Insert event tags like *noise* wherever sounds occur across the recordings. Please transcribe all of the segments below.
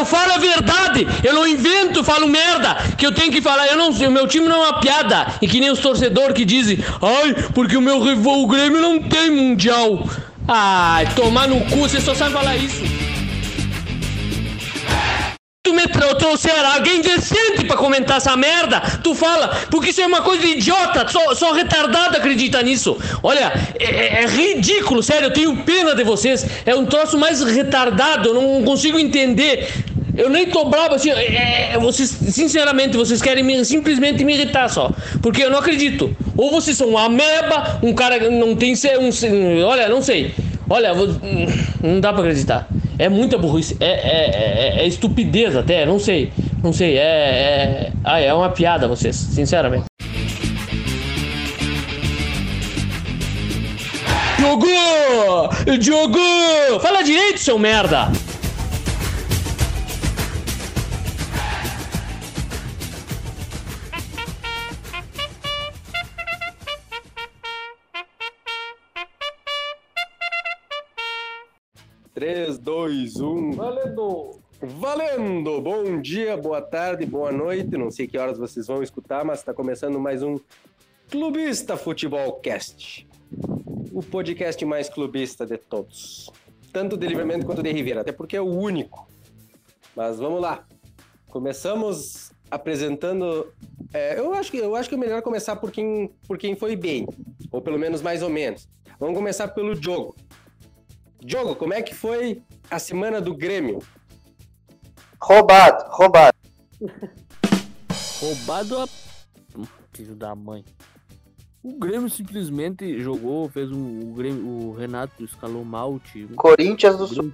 Eu falo a verdade, eu não invento, falo merda, que eu tenho que falar. Eu não, o meu time não é uma piada. E que nem os torcedores que dizem, ai, porque o meu o Grêmio não tem mundial. Ai, tomar no cu, você só sabe falar isso. Tu me trouxeram alguém decente pra comentar essa merda, tu fala, porque isso é uma coisa idiota, só, só retardado acredita nisso. Olha, é, é, é ridículo, sério, eu tenho pena de vocês. É um troço mais retardado, eu não consigo entender. Eu nem tô bravo assim. É, é, vocês, sinceramente, vocês querem me, simplesmente me irritar só. Porque eu não acredito. Ou vocês são uma ameba, um cara que não tem um. Olha, não sei. Olha, vou, não dá pra acreditar. É muita burrice. É, é, é, é estupidez até, não sei. Não sei. É, é, ah, é uma piada vocês, sinceramente. Diogo! Diogo! Fala direito, seu merda! Três, dois, um. Valendo! Valendo! Bom dia, boa tarde, boa noite. Não sei que horas vocês vão escutar, mas está começando mais um Clubista Futebol Cast. O podcast mais clubista de todos. Tanto de Livramento quanto de Ribeira, até porque é o único. Mas vamos lá. Começamos apresentando. É, eu, acho que, eu acho que é melhor começar por quem, por quem foi bem. Ou pelo menos mais ou menos. Vamos começar pelo jogo. Diogo, como é que foi a semana do Grêmio? Roubado, roubado. roubado a. Filho da mãe. O Grêmio simplesmente jogou, fez um. O, Grêmio, o Renato escalou mal o time. Corinthians do Sul.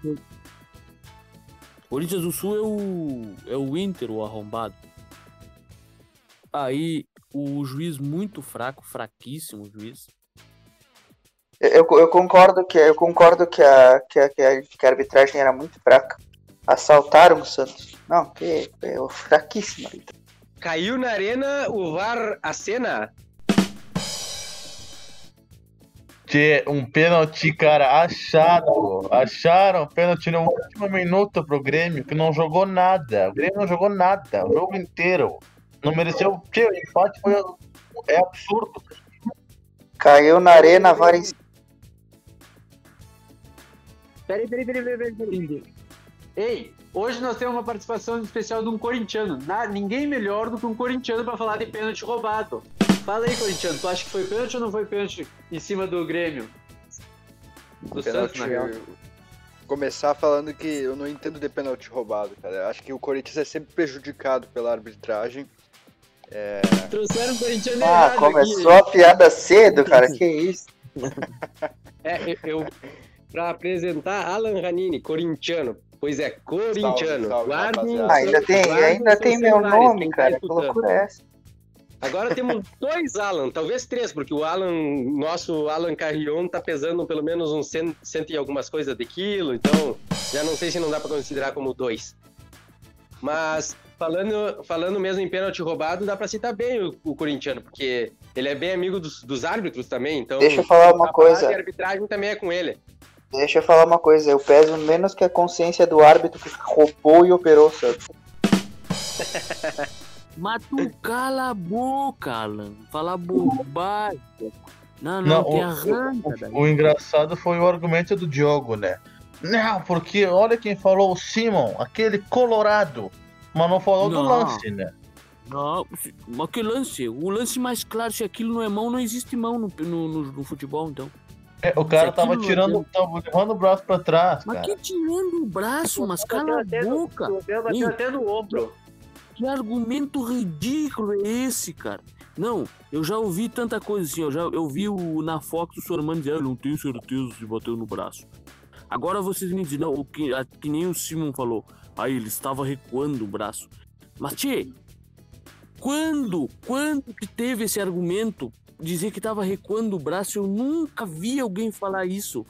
Corinthians do Sul é o. É o Inter, o arrombado. Aí o juiz muito fraco, fraquíssimo o juiz. Eu, eu concordo que eu concordo que a, que a, que a, que a arbitragem era muito fraca. Assaltaram o Santos. Não, que é fraquíssima. Caiu na arena o VAR a cena. Que um pênalti, cara, achado. Acharam pênalti no último minuto pro Grêmio, que não jogou nada. O Grêmio não jogou nada, o jogo inteiro. Não mereceu. Tio, o empate foi. É absurdo. Caiu na arena, VAR em Peraí, peraí, peraí, peraí, peraí. Ei, hoje nós temos uma participação especial de um corintiano. Na, ninguém melhor do que um corintiano para falar de pênalti roubado. Fala aí, corintiano, tu acha que foi pênalti ou não foi pênalti em cima do Grêmio? Do pênalti, Santos, na real. Começar falando que eu não entendo de pênalti roubado, cara. Eu acho que o Corinthians é sempre prejudicado pela arbitragem. É... Trouxeram o corintiano Ah, começou aqui. a piada cedo, cara. que isso? *laughs* é, eu, para apresentar Alan Ranini, corintiano. Pois é, corintiano. Salve, salve, ah, ainda tem, ainda tem meu nome, cara. Que loucura é essa? Agora temos *laughs* dois Alan, talvez três, porque o Alan, nosso Alan Carrion, tá pesando pelo menos uns cento, cento e algumas coisas de quilo, então já não sei se não dá para considerar como dois. Mas falando, falando mesmo em pênalti roubado, dá para citar bem o, o, corintiano, porque ele é bem amigo dos, dos árbitros também, então. Deixa eu falar uma coisa. A arbitragem também é com ele. Deixa eu falar uma coisa, eu peso menos que a consciência do árbitro que roubou e operou o Santos. *laughs* Mas tu cala a boca, Alan. Fala bobagem. Não, não, não te arranca. O, o, o, engraçado foi o argumento do Diogo, né? Não, porque olha quem falou, o Simon, aquele colorado. Mas não falou não. do lance, né? Não, mas que lance? O lance mais claro, se aquilo não é mão, não existe mão no, no, no, no futebol, então. É, o cara tava tirando, tava levando o braço pra trás. Mas cara. que tirando o braço? Mas cala a boca. Bateu até no ombro. Que argumento ridículo é esse, cara? Não, eu já ouvi tanta coisa assim, eu já eu vi o, na Fox o Sormano dizer, eu não tenho certeza se bateu no braço. Agora vocês me dizem, não, o que, a, que nem o Simon falou, aí ele estava recuando o braço. Mas, tchê, quando, quando que teve esse argumento dizer que tava recuando o braço, eu nunca vi alguém falar isso.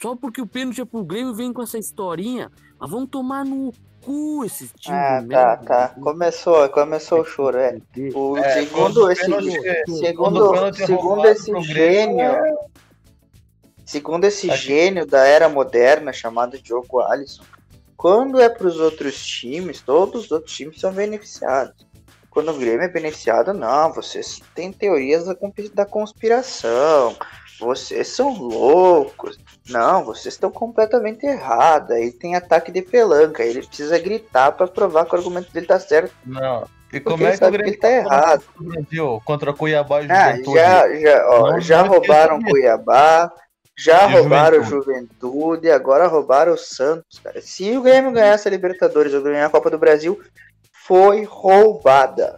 Só porque o pênalti é pro Grêmio vem com essa historinha. Mas vão tomar no cu esse time. Ah, tá, tá. Começou, começou o choro, é. O é, segundo esse, segundo, segundo esse gênio, segundo esse gênio da era moderna chamado Diogo Alisson, quando é para os outros times, todos os outros times são beneficiados. Quando o Grêmio é beneficiado, não, vocês têm teorias da, conspi- da conspiração, vocês são loucos, não, vocês estão completamente errados. Aí tem ataque de pelanca, ele precisa gritar para provar que o argumento dele tá certo, Não. E porque como é ele que o Grêmio ele tá errado. Brasil contra Cuiabá e Ah, Juventude? já, já, ó, Não já vai roubaram esquecer. Cuiabá, já E roubaram Juventude, agora roubaram o Santos, cara. Se o Grêmio ganhar essa Libertadores ou ganhar a Copa do Brasil, foi roubada.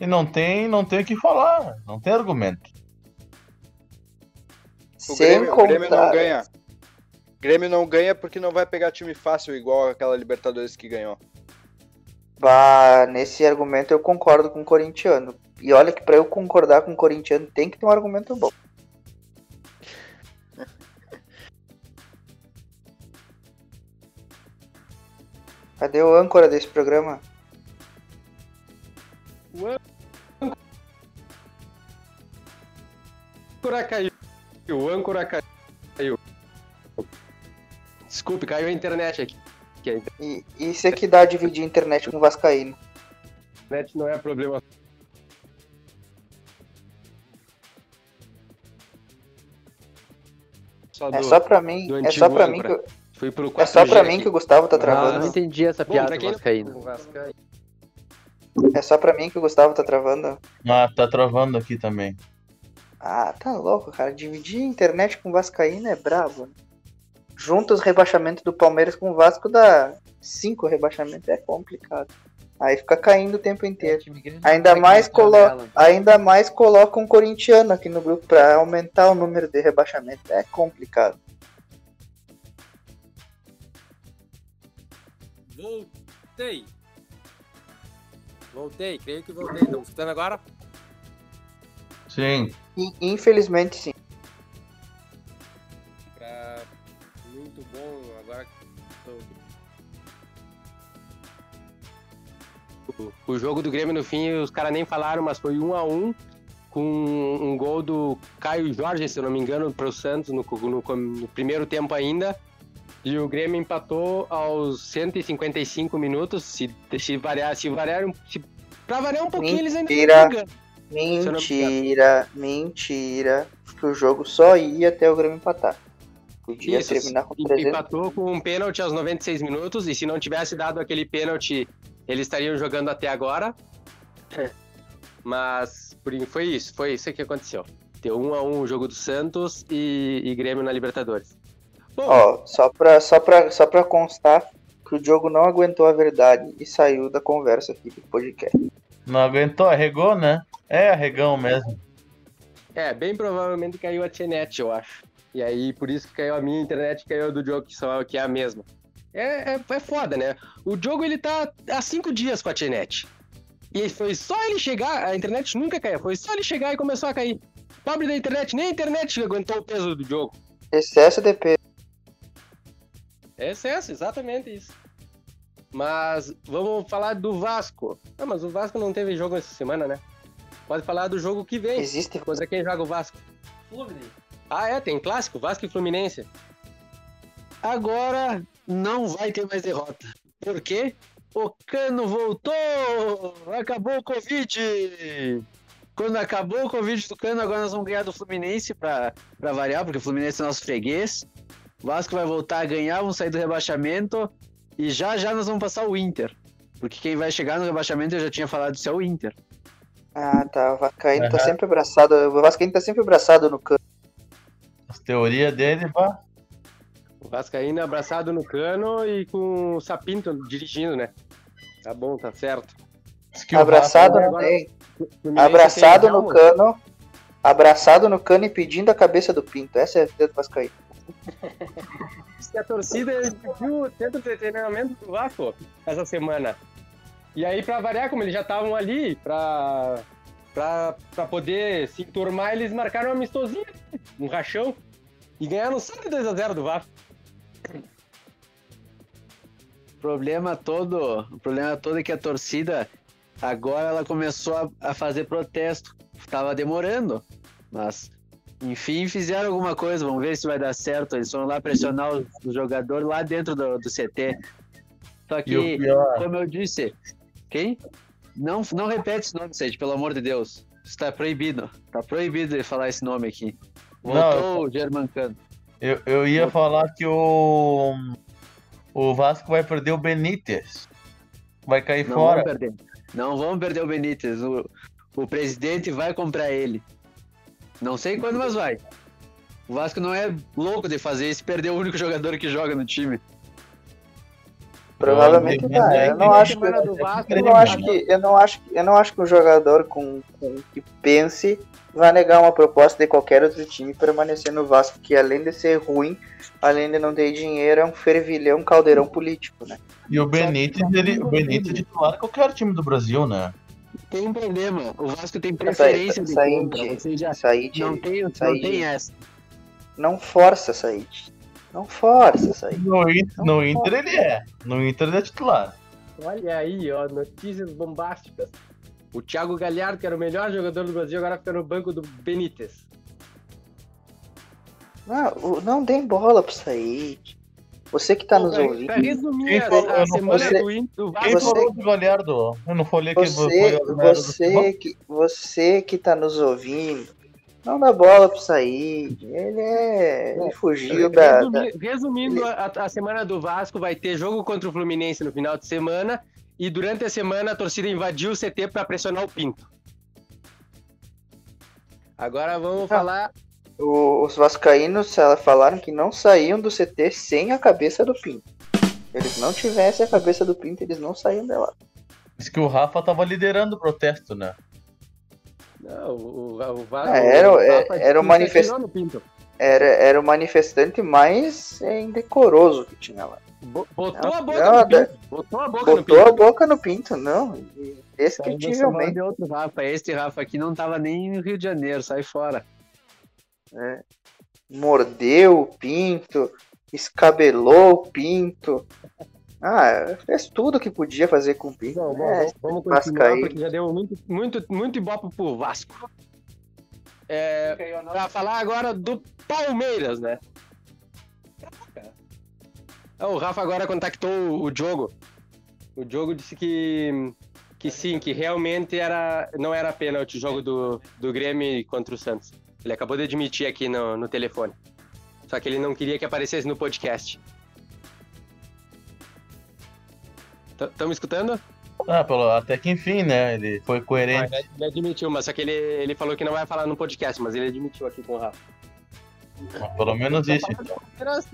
E não tem, não tem o que falar, não tem argumento. O Sem Grêmio, o contar. Grêmio não ganha. Grêmio não ganha porque não vai pegar time fácil igual aquela Libertadores que ganhou. Bah, nesse argumento eu concordo com o corintiano. E olha que pra eu concordar com o corintiano tem que ter um argumento bom. Cadê o âncora desse programa? âncora caiu. O âncora caiu. Desculpe, caiu a internet aqui. E isso é que dá dividir a internet com o Vascaíno. internet não é problema. Só É do- só pra mim, é só pra mim que, âncora. eu- Fui pro 4G é só pra mim aqui. que o Gustavo tá Ah, travando. não entendi essa Bom, piada pra do não- Vascaíno. É só pra mim que o Gustavo tá travando. Ah, tá travando aqui também. Ah, tá louco, cara. Dividir a internet com o Vascaíno é brabo. né? Junta os rebaixamentos do Palmeiras com o Vasco dá cinco rebaixamentos. É complicado. Aí fica caindo o tempo inteiro. Ainda mais, colo... Ainda mais coloca um corintiano aqui no grupo pra aumentar o número de rebaixamentos. É complicado. Voltei. Voltei, creio que voltei. Estão escutando agora? Sim. Infelizmente, sim. Pra... Muito bom. Agora. O- O jogo do Grêmio no fim, os caras nem falaram, mas foi um a um com um gol do Caio Jorge, se eu não me engano, pro Santos no, no- no primeiro tempo ainda. E o Grêmio empatou aos 155 minutos. Se, se variar, se variar, se, pra variar um pouquinho, eles ainda Mentira. estão brigando. eu não me Mentira, mentira. Que o jogo só ia até o Grêmio empatar. Podia Isso, terminar com e- 300. empatou com um pênalti aos 96 minutos, e se não tivesse dado aquele pênalti, eles estariam jogando até agora. Mas por, foi isso, foi isso que aconteceu. Deu um a um o jogo do Santos e, e Grêmio na Libertadores. Ó, só pra, só, pra, só pra constar que o Diogo não aguentou a verdade e saiu da conversa aqui do podcast. Não aguentou, arregou, né? É arregão mesmo. é, bem provavelmente caiu a Tchenet, eu acho. E aí, por isso que caiu a minha internet e caiu a do Diogo, que, são, que é a mesma. É, é, é foda, né? O Diogo, ele tá há cinco dias com a Tchenet. E foi só ele chegar, a internet nunca caiu, foi só ele chegar e começou a cair. Pobre da internet, nem a internet aguentou o peso do jogo. Excesso de peso. É excesso, exatamente isso. Mas vamos falar do Vasco. Ah, mas o Vasco não teve jogo essa semana, né? Pode falar do jogo que vem. Existe. Contra quem joga o Vasco? Ah, é, tem clássico, Vasco e Fluminense. Agora não vai ter mais derrota. Por quê? O Cano voltou! Acabou o Covid! Quando acabou o Covid do Cano, agora nós vamos ganhar do Fluminense pra, pra variar, porque o Fluminense é nosso freguês. O Vasco vai voltar a ganhar, vamos sair do rebaixamento. E já já nós vamos passar o Inter. Porque quem vai chegar no rebaixamento, eu já tinha falado, isso é o Inter. Ah, tá. O Vascaíno tá Aham. sempre abraçado. O Vascaíno tá sempre abraçado no canto. As teorias dele, pá. O Vascaíno é abraçado no cano e com o Sapinto dirigindo, né? Tá bom, tá certo. Abraçado Vasco- Abraçado tem no cano. Abraçado no cano e pedindo a cabeça do Pinto. Essa é a vida do Vascaíno. Que a torcida pediu o centro de treinamento do Vasco essa semana. E aí, pra variar, como eles já estavam ali, pra, pra poder se enturmar, eles marcaram um amistosinho, um rachão, e ganharam só de 2x0 do Vasco. O problema todo, o problema todo é que a torcida agora ela começou a, a fazer protesto. Tava demorando, mas Enfim, fizeram alguma coisa, vamos ver se vai dar certo. Eles foram lá pressionar o, o jogador lá dentro do, do CT. Só que, como eu disse, quem? Não, não repete esse nome, Sede, pelo amor de Deus. Está proibido. Está proibido de falar esse nome aqui. Voltou o Germancano. eu, eu ia falar que o. O Vasco vai perder o Benítez. Vai cair Não fora. vamos perder. Não vamos perder o Benítez. O, o presidente vai comprar ele. Não sei quando, mas vai. O Vasco não é louco de fazer isso e perder o único jogador que joga no time. Provavelmente é Eu não acho que eu não acho que eu não acho que eu não acho que um jogador com, com que pense vai negar uma proposta de qualquer outro time e permanecer no Vasco, que além de ser ruim, além de não ter dinheiro, é um fervilhão, um caldeirão político, né? E o Benítez, ele, o Benítez é titular qualquer time do Brasil, né? Tem um problema. O Vasco tem preferência de aí compra. Said, não tem, não Said. tem essa. não força Said. Não força Said. No, Inter- no Inter ele é. No Inter ele é titular. Olha aí, ó, notícias bombásticas. O Thiago Galhardo, que era o melhor jogador do Brasil, agora fica no banco do Benítez. Não, não dê bola pro Said. Você que tá nos Pra- ouvindo. Pra resumir Quem a, falou? a semana falei. do, In- do Quem Você- falou do Galhardo? Eu não falei que Você, foi o você, que, você que tá nos ouvindo, não dá bola pro Said. Ele é. Ele fugiu da. da- Resumi- resumindo, a, a semana do Vasco vai ter jogo contra o Fluminense no final de semana e durante a semana a torcida invadiu o CT para pressionar o Pinto. Agora vamos Ah. falar. O- os Vascaínos falaram que não saíam do CT sem a cabeça do Pinto. Se eles não tivessem a cabeça do Pinto, eles não saíam dela. Diz que o Rafa tava liderando o protesto, né? Não, o, o, o Vasco. Ah, era- o é- Rafa era o se manifest- atirou no Pinto. Era, era o manifestante mais é, indecoroso que tinha lá. Bo- Botou Não, a boca não, no Pinto. Botou a boca no Botou a Pinto. boca no Pinto, não. e- Saiu da semana Indescritivelmente. de outro Rafa. Esse Rafa aqui não tava nem no Rio de Janeiro, sai fora. Mordeu o Pinto, escabelou o Pinto. Ah, fez tudo que podia fazer com o Pinto. Não, bom, É, vamos- vamos continuar Vascaíno. porque já deu muito, muito, muito ibope pro Vasco. É, pra falar agora do Palmeiras, né? Ah, O Rafa agora contactou o Diogo. O Diogo disse que, que sim, que realmente era, não era pênalti o jogo do, do Grêmio contra o Santos. Ele acabou de admitir aqui no, no telefone. Só que ele não queria que aparecesse no podcast. Estão me escutando? Ah, pelo, até que enfim, né? Ele foi Ah, coerente. ele, ele admitiu, mas só que ele, ele falou que não vai falar no podcast, mas ele admitiu aqui com o Rafa. Pelo menos isso. Palmeiras,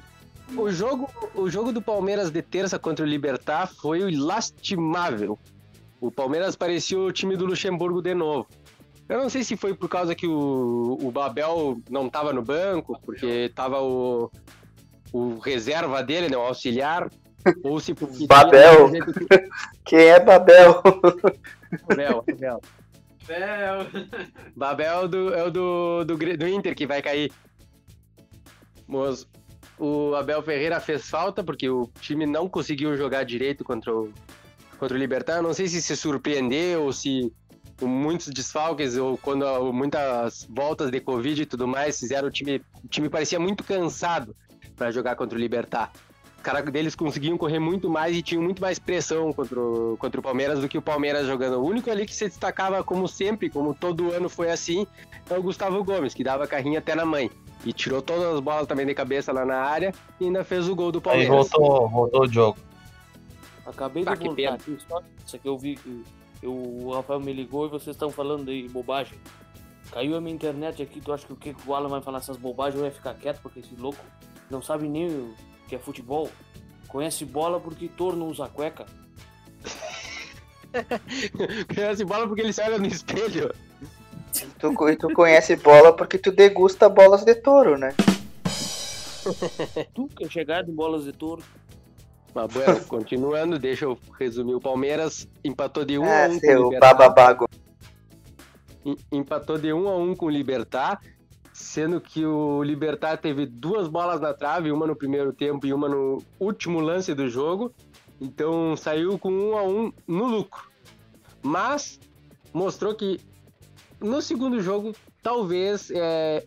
O jogo, o jogo do Palmeiras de terça contra o Libertar foi lastimável. O Palmeiras parecia o time do Luxemburgo de novo. Eu não sei se foi por causa que o, o Babel não estava no banco, porque estava o, o reserva dele, né, o auxiliar, ou se porque Babel. Quem é Babel? Babel, Babel. Babel do, é o do, do, do Inter que vai cair. Mas o Abel Ferreira fez falta porque o time não conseguiu jogar direito contra o, contra o Libertar. Eu não sei se se surpreendeu ou se com muitos desfalques ou quando ah, muitas voltas de Covid e tudo mais fizeram o time. O time parecia muito cansado para jogar contra o Libertar. Os caras deles conseguiam correr muito mais e tinham muito mais pressão contra o, contra o Palmeiras do que o Palmeiras jogando. O único ali que se destacava, como sempre, como todo ano foi assim, é o Gustavo Gomes, que dava carrinho até na mãe. E tirou todas as bolas também de cabeça lá na área e ainda fez o gol do Aí Palmeiras. voltou, voltou o jogo. Acabei Ah, de que voltar aqui só. Isso aqui eu vi que eu, o Rafael me ligou e vocês estão falando de bobagem. Caiu a minha internet aqui, tu acha que o que o Alan vai falar essas bobagens eu ia ficar quieto porque esse louco não sabe nem o que é futebol. Conhece bola porque torno usa cueca. *laughs* Conhece bola porque ele se olha no espelho. Tu, e tu conhece bola porque tu degusta bolas de touro, né? *laughs* Tu que é chegado em bolas de touro. Mas, bueno, continuando, deixa eu resumir. O Palmeiras empatou de 1 a Ah, 1 com o Libertar. empatou de 1 a 1 com o Libertar, sendo que o Libertar teve duas bolas na trave, uma no primeiro tempo e uma no último lance do jogo. Então saiu com 1 a 1 no lucro. Mas mostrou que no segundo jogo talvez é,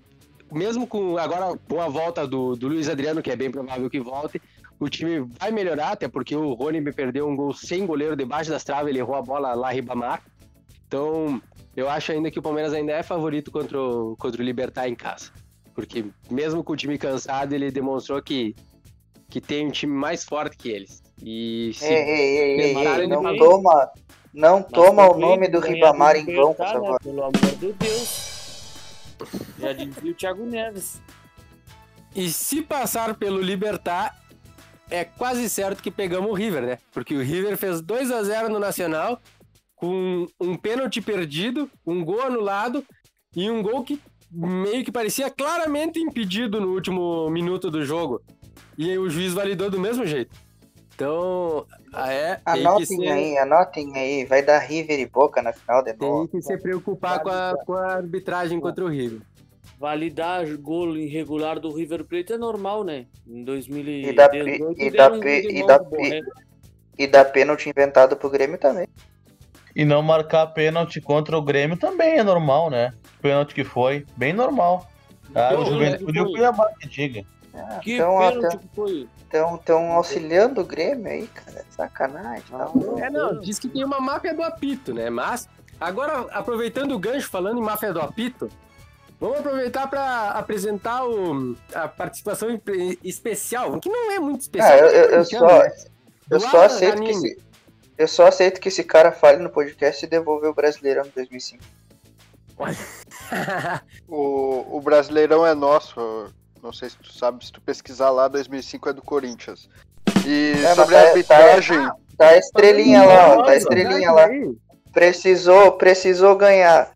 mesmo com agora com a volta do, do Luiz Adriano, que é bem provável que volte, o time vai melhorar, até porque o Rony me perdeu um gol sem goleiro debaixo das traves, ele errou a bola lá Ribamar. Então, eu acho ainda que o Palmeiras ainda é favorito contra o, contra o Libertar em casa. Porque mesmo com o time cansado, ele demonstrou que, que tem um time mais forte que eles. E se Ei, ei, ei, ei, prepararem ei, não toma, não Mas toma o nome do Ribamar em vão, por Libertad, né? favor. Pelo amor de Deus. Já dizia o Thiago Neves. E se passar pelo Libertar, é quase certo que pegamos o River, né? Porque o River fez 2 a 0 no Nacional, com um pênalti perdido, um gol anulado e um gol que meio que parecia claramente impedido no último minuto do jogo. E aí o juiz validou do mesmo jeito. Então, ah, é, tem Anotem ser, aí, anotem aí. Vai dar River e Boca na final de tem novo. que se preocupar com a, com a arbitragem contra o River. Validar gol irregular do River Plate é normal, né? Em 2018 E da P- e da e da. E dá pênalti inventado pro Grêmio também. E não marcar pênalti contra o Grêmio também é normal, né? Pênalti que foi, bem normal. Ah, Então, o Juventude e o foi. Cuiabá que diga. Que Então, pênalti até- que foi? Estão tão auxiliando o Grêmio aí, cara. Sacanagem. Tá louco. É, não, diz que tem uma máfia do apito, né? Mas, agora, aproveitando o gancho, falando em máfia do apito, vamos aproveitar para apresentar o, a participação espe- especial, que não é muito especial. Ah, eu, eu, eu né? só, eu Do só aceito que esse, eu só aceito que esse cara fale no podcast e devolver o Brasileirão de 2005. *laughs* O, o Brasileirão é nosso. Não sei se tu sabe, se tu pesquisar lá, 2005 é do Corinthians. E É, sobre tá- a arbitragem, Tá a estrelinha lá, ó, tá a estrelinha lá. Precisou, precisou ganhar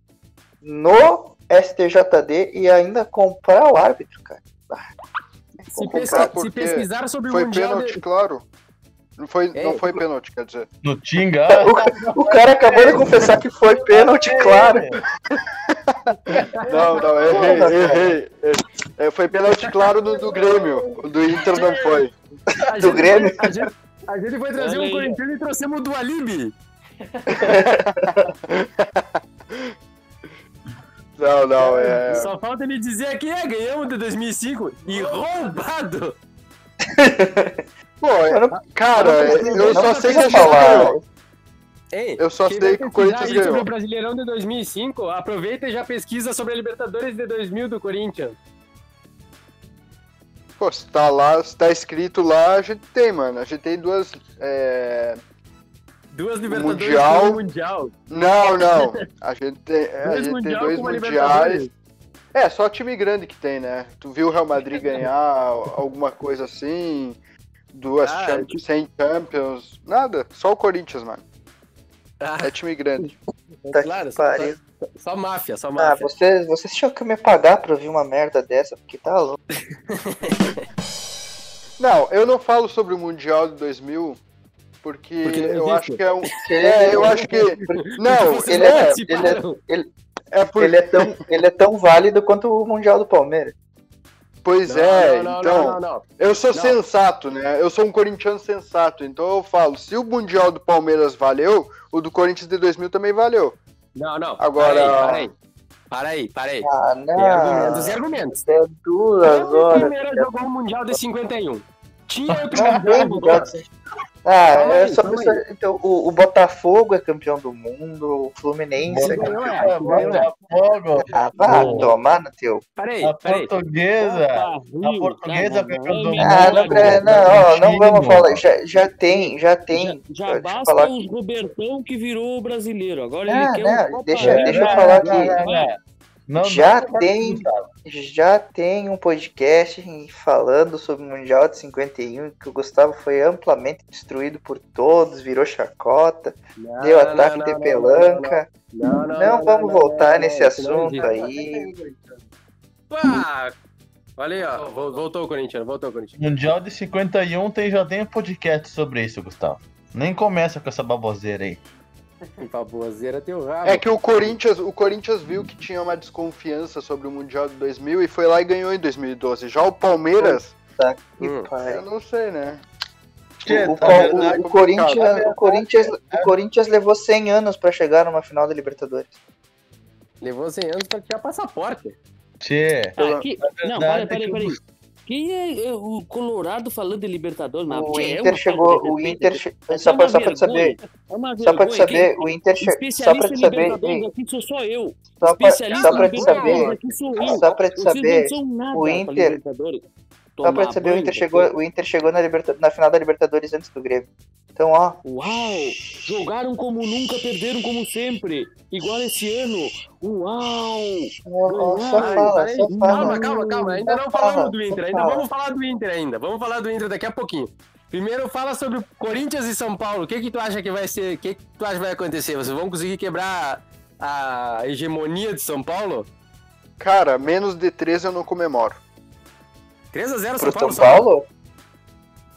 no STJD e ainda comprar o árbitro, cara. Ah, Se, vou pesca- se pesquisar sobre o foi Mundial... pênalti, de- claro. Não foi, É, não foi pênalti, quer dizer. No Tinga, *laughs* O, o cara acabou de confessar que foi pênalti, claro. Não, não, errei, errei. É, foi pênalti, claro, no do Grêmio. O do Inter não foi. a do Grêmio. foi- A gente, a gente foi trazer Olha um aí. corintiano e trouxemos do Alibi. *laughs* Não, não, é. Só falta ele dizer aqui, é, ganhamos de 2005 e roubado. *laughs* Pô, é- cara, eu só sei que gente falar. ganhou. Ei, Eu só sei que o Corinthians aí sobre ganhou. o Brasileirão de 2005, aproveita e já pesquisa sobre a Libertadores de 2000 do Corinthians. Pô, se tá lá, se tá escrito lá, a gente tem, mano. A gente tem duas. É... Duas Libertadores Mundial. um Mundial. Não, não. A gente tem, *laughs* a Dois gente tem dois mundiais. É, só time grande que tem, né? Tu viu o Real Madrid ganhar *laughs* alguma coisa assim? Duas Ah, cha- tipo- 100 Champions? Nada, só o Corinthians, mano. Ah, É time grande. Tá claro, só, só, só máfia, só Ah, máfia. vocês, vocês tinham que me pagar pra ouvir uma merda dessa, porque tá louco. *laughs* Não, eu não falo sobre o Mundial de 2000 porque, Porque não eu existe. acho que é um. *laughs* É, eu acho que. Não, ele não é. participaram. É por... Ele é, tão, ele é tão válido quanto o Mundial do Palmeiras. Pois Não, é, não, não, então. não, não, não. Eu sou Não. sensato, né? Eu sou um corintiano sensato, então eu falo, se o Mundial do Palmeiras valeu, o do Corinthians de 2000 também valeu. Não, não. Agora- Para aí, para aí. Para aí, Ah, Tem argumentos e não. argumentos. É duas o horas. Palmeiras jogou o Mundial de 51? Tinha outro *laughs* Ah, Calma é aí, só isso. Então, o, o Botafogo é campeão do mundo, o Fluminense é campeão. É, ganhou, é. Botafogo, Ah, vá tomar no teu. Peraí, a peraí. portuguesa, Opa, a portuguesa tá, campeã do é mundo. Ah, não, não, não, não vamos falar. Já, já tem, já tem. Já, já basta falar os Robertão que virou o brasileiro. Agora Ah, ele quer não, um Copa deixa- deixa eu falar aqui. Não, Já não, não, tem. Já tem um podcast falando sobre o Mundial de 51 que o Gustavo foi amplamente destruído por todos, virou chacota, Não, deu ataque não, de não, pelanca. Não, Não, vamos voltar não, nesse não, isso não assunto aí. Pá! Olha aí, ó. Vol- Voltou o Corinthians, voltou o Corinthians. Mundial de 51 tem, já tem um podcast sobre isso, Gustavo. Nem começa com essa baboseira aí. *laughs* Baboseira rabo. É que o Corinthians, o Corinthians viu que tinha uma desconfiança sobre o Mundial de 2000 e foi lá e ganhou em 2012. Já o Palmeiras, Que Hum. pai. eu não sei, né? O, o, tá vendo? o- É. Corinthians, o, Corinthians, o Corinthians levou 100 anos pra chegar numa final da Libertadores. Levou 100 anos pra tirar passaporte. Tchê. Ah, que... Não, peraí, é peraí, que peraí. Quem é, é o Colorado falando de Libertadores? Mas, O é Inter uma chegou, de o Inter, che- é só vergonha, saber, é só vergonha. saber, o Inter, só em saber, aqui sou só eu. só Libertadores saber, aqui sou eu. só Vocês saber, o Inter, só te saber, o Inter chegou, o Inter chegou na, liberta, na final da Libertadores antes do Grêmio. Então, ó, Uau! Jogaram como nunca, perderam como sempre. Igual esse ano. Uau! ó, só fala, só calma, fala. calma, calma. Ainda Só não fala, falamos do Inter. Ainda fala. vamos falar do Inter ainda. Vamos falar do Inter daqui a pouquinho. Primeiro fala sobre Corinthians e São Paulo. O que que tu acha que vai ser? O que que tu acha que vai acontecer? Vocês vão conseguir quebrar a hegemonia de São Paulo? Cara, menos de 13 eu não comemoro. 3 a 0 Pro São Paulo. São só.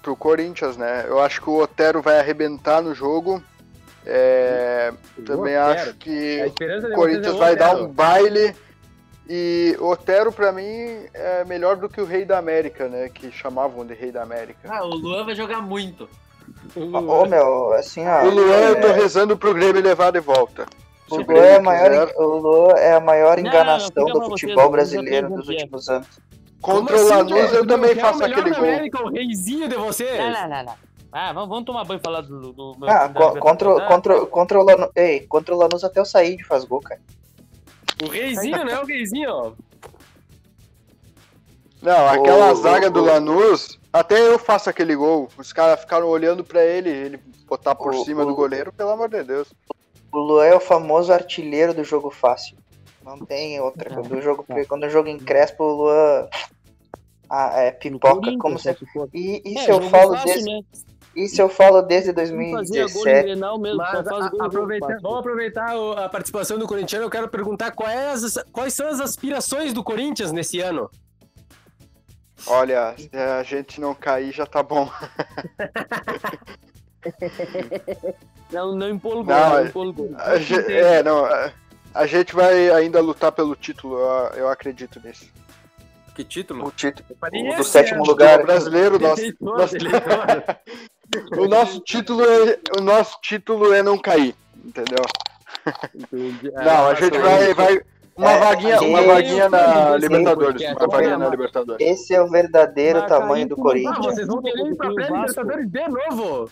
Pro Corinthians, né? Eu acho que o Otero vai arrebentar no jogo. É, também Otero. acho que o Corinthians é o vai dar um baile. E o Otero, pra mim, é melhor do que o Rei da América, né? Que chamavam de Rei da América. Ah, o Luan vai jogar muito. Ô, meu, assim, ó. o Luan, eu tô é, rezando pro Grêmio levar de volta. o o Luan é a Grêmio maior, o Luan é a maior Não, enganação fica do vocês, futebol brasileiro dos últimos anos. Contra o Lanús eu também faço aquele da gol. América, o reizinho de vocês. Não, não, não, não. Ah, vamos, vamos tomar banho e falar do, do meu Ah, co- contra, contra, o- contra o Lanús. Ei, contra o Lanús até o Said faz gol, cara. O reizinho, né? O reizinho, ó. Não, aquela Ô, zaga ô, do ô. Lanús, até eu faço aquele gol. Os caras ficaram olhando pra ele, ele botar por cima do goleiro, pelo amor de Deus. O Luan é o famoso artilheiro do jogo fácil. Não tem outra. Quando o jogo, quando o jogo encrespa, o Luan ah, é pipoca. Como se... se for. E É, isso eu falo fácil, desde, né? isso eu falo desde Não fazia gol em 2017. Grenal mesmo, Mas a- gol em jogo aproveita- fácil. vamos aproveitar a participação do corintiano. Eu quero perguntar quais, quais são as aspirações do Corinthians nesse ano. Olha, se a gente não cair já tá bom. *laughs* Não, não empolgou, Não, não é- empolgou. A ge- é, não, a- a gente vai ainda lutar pelo título, eu, acredito nisso. Que título? O título Esse do sétimo lugar. O brasileiro, nosso, nosso- *laughs* o nosso título é, o nosso título é não cair, entendeu? Entendi. *laughs* Não, a gente vai, vai uma É, vaguinha, uma vaguinha na Libertadores, uma vaguinha na esse- Libertadores. Esse é o verdadeiro Mas tamanho do Ah, Corinthians. vocês vão querer ir pra o pré-libertadores de novo?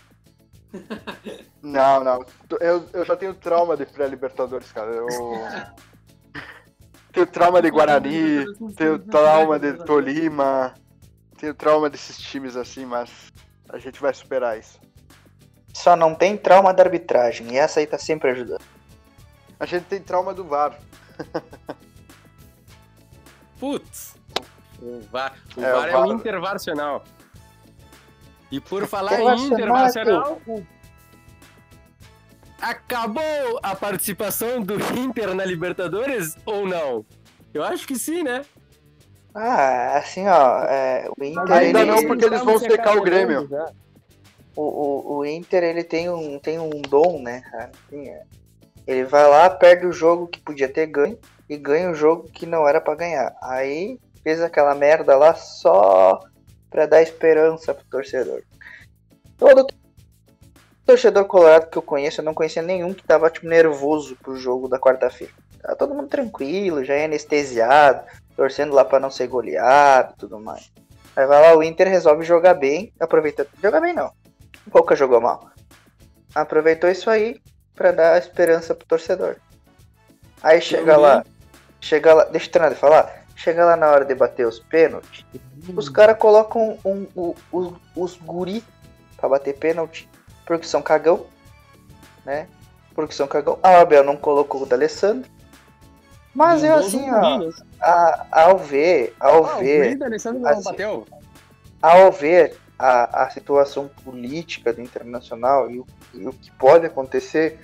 Não, não. Eu, eu já tenho trauma de pré-Libertadores, cara. Eu tenho trauma de Guarani, tenho trauma de Tolima, tenho trauma desses times assim, mas a gente vai superar isso. Só não tem trauma da arbitragem. E essa aí tá sempre ajudando. A gente tem trauma do VAR. Putz. O VAR, o É, o VAR é o VAR. E por falar em intervarcional, acabou a participação do Inter na Libertadores ou não? Eu acho que sim, né? Ah, assim, ó, é, o Inter, Ainda ele, não, porque eles vão secar o Grêmio. o, o, o Inter, ele tem um, tem um dom, né, cara? Assim, é, ele vai lá, perde o jogo que podia ter ganho e ganha o jogo que não era pra ganhar. Aí fez aquela merda lá só pra dar esperança pro torcedor. Todo torcedor colorado que eu conheço, eu não conhecia nenhum que tava tipo nervoso pro jogo da quarta-feira. Tava todo mundo tranquilo, já é anestesiado, torcendo lá pra não ser goleado e tudo mais. Aí vai lá, o Inter resolve jogar bem, aproveita. Jogar bem não. Pouca jogou mal. Aproveitou isso aí pra dar esperança pro torcedor. Aí chega lá, chega lá, deixa o treinador falar. Chega lá na hora de bater os pênaltis, os caras colocam um, um- os, os guri pra bater pênalti, porque são cagão, né? Porque são cagão. A Abel não colocou o D'Alessandro. Mas eu assim, ó, a- ao ver, ao Ah, ver, assim, bateu. ao ver a, a situação política do Internacional e o, e o que pode acontecer,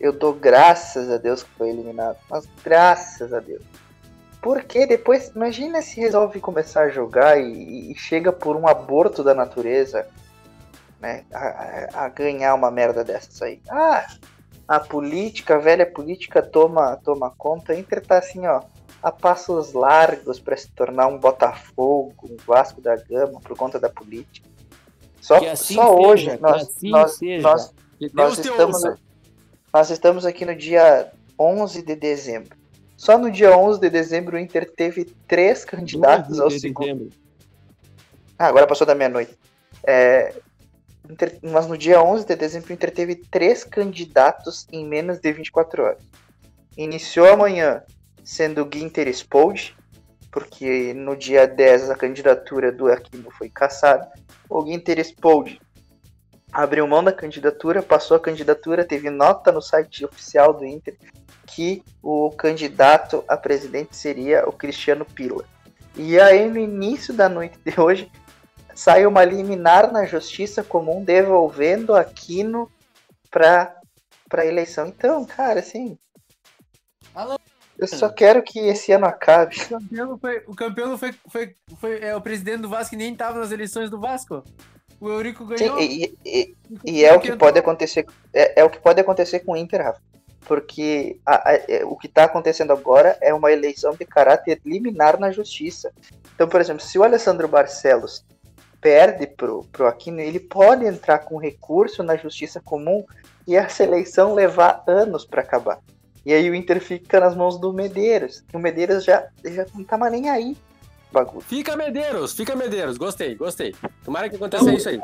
eu dou graças a Deus que foi eliminado. Mas graças a Deus. Porque depois, imagina se resolve começar a jogar e, e chega por um aborto da natureza, né? A, a- ganhar uma merda dessas aí. Ah, a política, a velha política toma, toma conta. A Inter tá assim, ó, a passos largos para se tornar um Botafogo, um Vasco da Gama por conta da política. Só, Que assim só seja, hoje que nós, assim nós, seja. nós, Que nós estamos, nós estamos aqui no dia 11 de dezembro. Só no dia 11 de dezembro o Inter teve três candidatos ao de segundo. dezembro. Ah, agora passou da meia-noite. É, Inter- Mas no dia 11 de dezembro o Inter teve três candidatos em menos de 24 horas. Iniciou amanhã sendo o Ginter Spold, porque no dia 10 a candidatura do Aquino foi cassada. O Ginter Spold abriu mão da candidatura, passou a candidatura, teve nota no site oficial do Inter que o candidato a presidente seria o Cristiano Pila. E aí, no início da noite de hoje, saiu uma liminar na Justiça Comum devolvendo Aquino para a eleição. Então, cara, assim. Eu só quero que esse ano acabe. O campeão foi, o campeão foi, foi, foi é, o presidente do Vasco que nem tava nas eleições do Vasco. O Eurico Sim, ganhou. e, e- e é o que pode acontecer. É, é o que pode acontecer com o Inter, Rafa. Porque a- a- é, o que está acontecendo agora é uma eleição de caráter liminar na justiça. Então, por exemplo, se o Alessandro Barcelos perde pro, pro Aquino, ele pode entrar com recurso na justiça comum e essa eleição levar anos para acabar. E aí o Inter fica nas mãos do Medeiros. O Medeiros já, já não tá mais nem aí. Bagulho. Fica Medeiros, fica Medeiros. Gostei, gostei. Tomara que aconteça isso aí.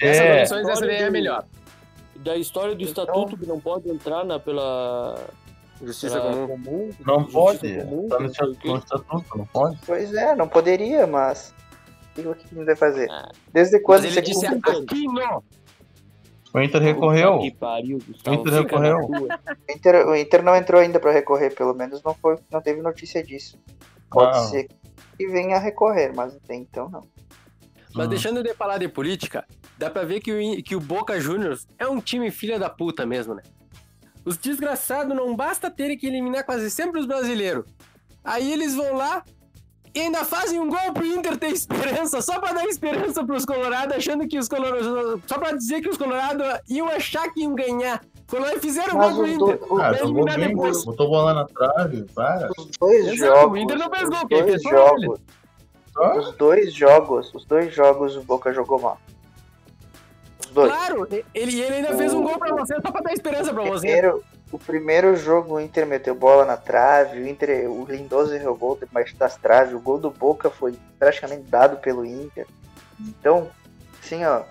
Essas É, eleições, essa daí é a melhor. Da história do estatuto que não pode entrar na, pela. Justiça pela comum. não Justiça pode. comum, Tá no não estatuto, não pode. Pois é, não poderia, mas. O que o Aquino vai fazer? Ah. Desde quando Mas você ele disse aqui não. O Inter recorreu. Que pariu, Gustavo. O Inter recorreu. O Inter, o Inter não entrou ainda para recorrer, pelo menos não foi, não teve notícia disso. Pode Ah. ser que venha a recorrer, mas até então não. Mas Hum. deixando de falar de política, dá pra ver que o, que o Boca Juniors é um time filha da puta mesmo, né? Os desgraçados não basta terem que eliminar quase sempre os brasileiros. Aí eles vão lá e ainda fazem um gol pro Inter ter esperança, só pra dar esperança pros colorados, achando que os colorados. Só pra dizer que os colorados iam achar que iam ganhar. Foram lá e fizeram Mas gol pro Inter. do- Vai jogou eliminar bem, depois. botou bola na trave, para. os dois Exato, jogos. o Inter não fez gol, quem fez foi ele. Os dois jogos, os dois jogos o Boca jogou mal. Dois. Claro, ele, ele ainda fez um gol pra você, só pra dar esperança pra você. Primeiro, o primeiro jogo o Inter meteu bola na trave, o Inter, o Lindoso errou gol debaixo das traves, o gol do Boca foi praticamente dado pelo Inter. Então, assim, ó,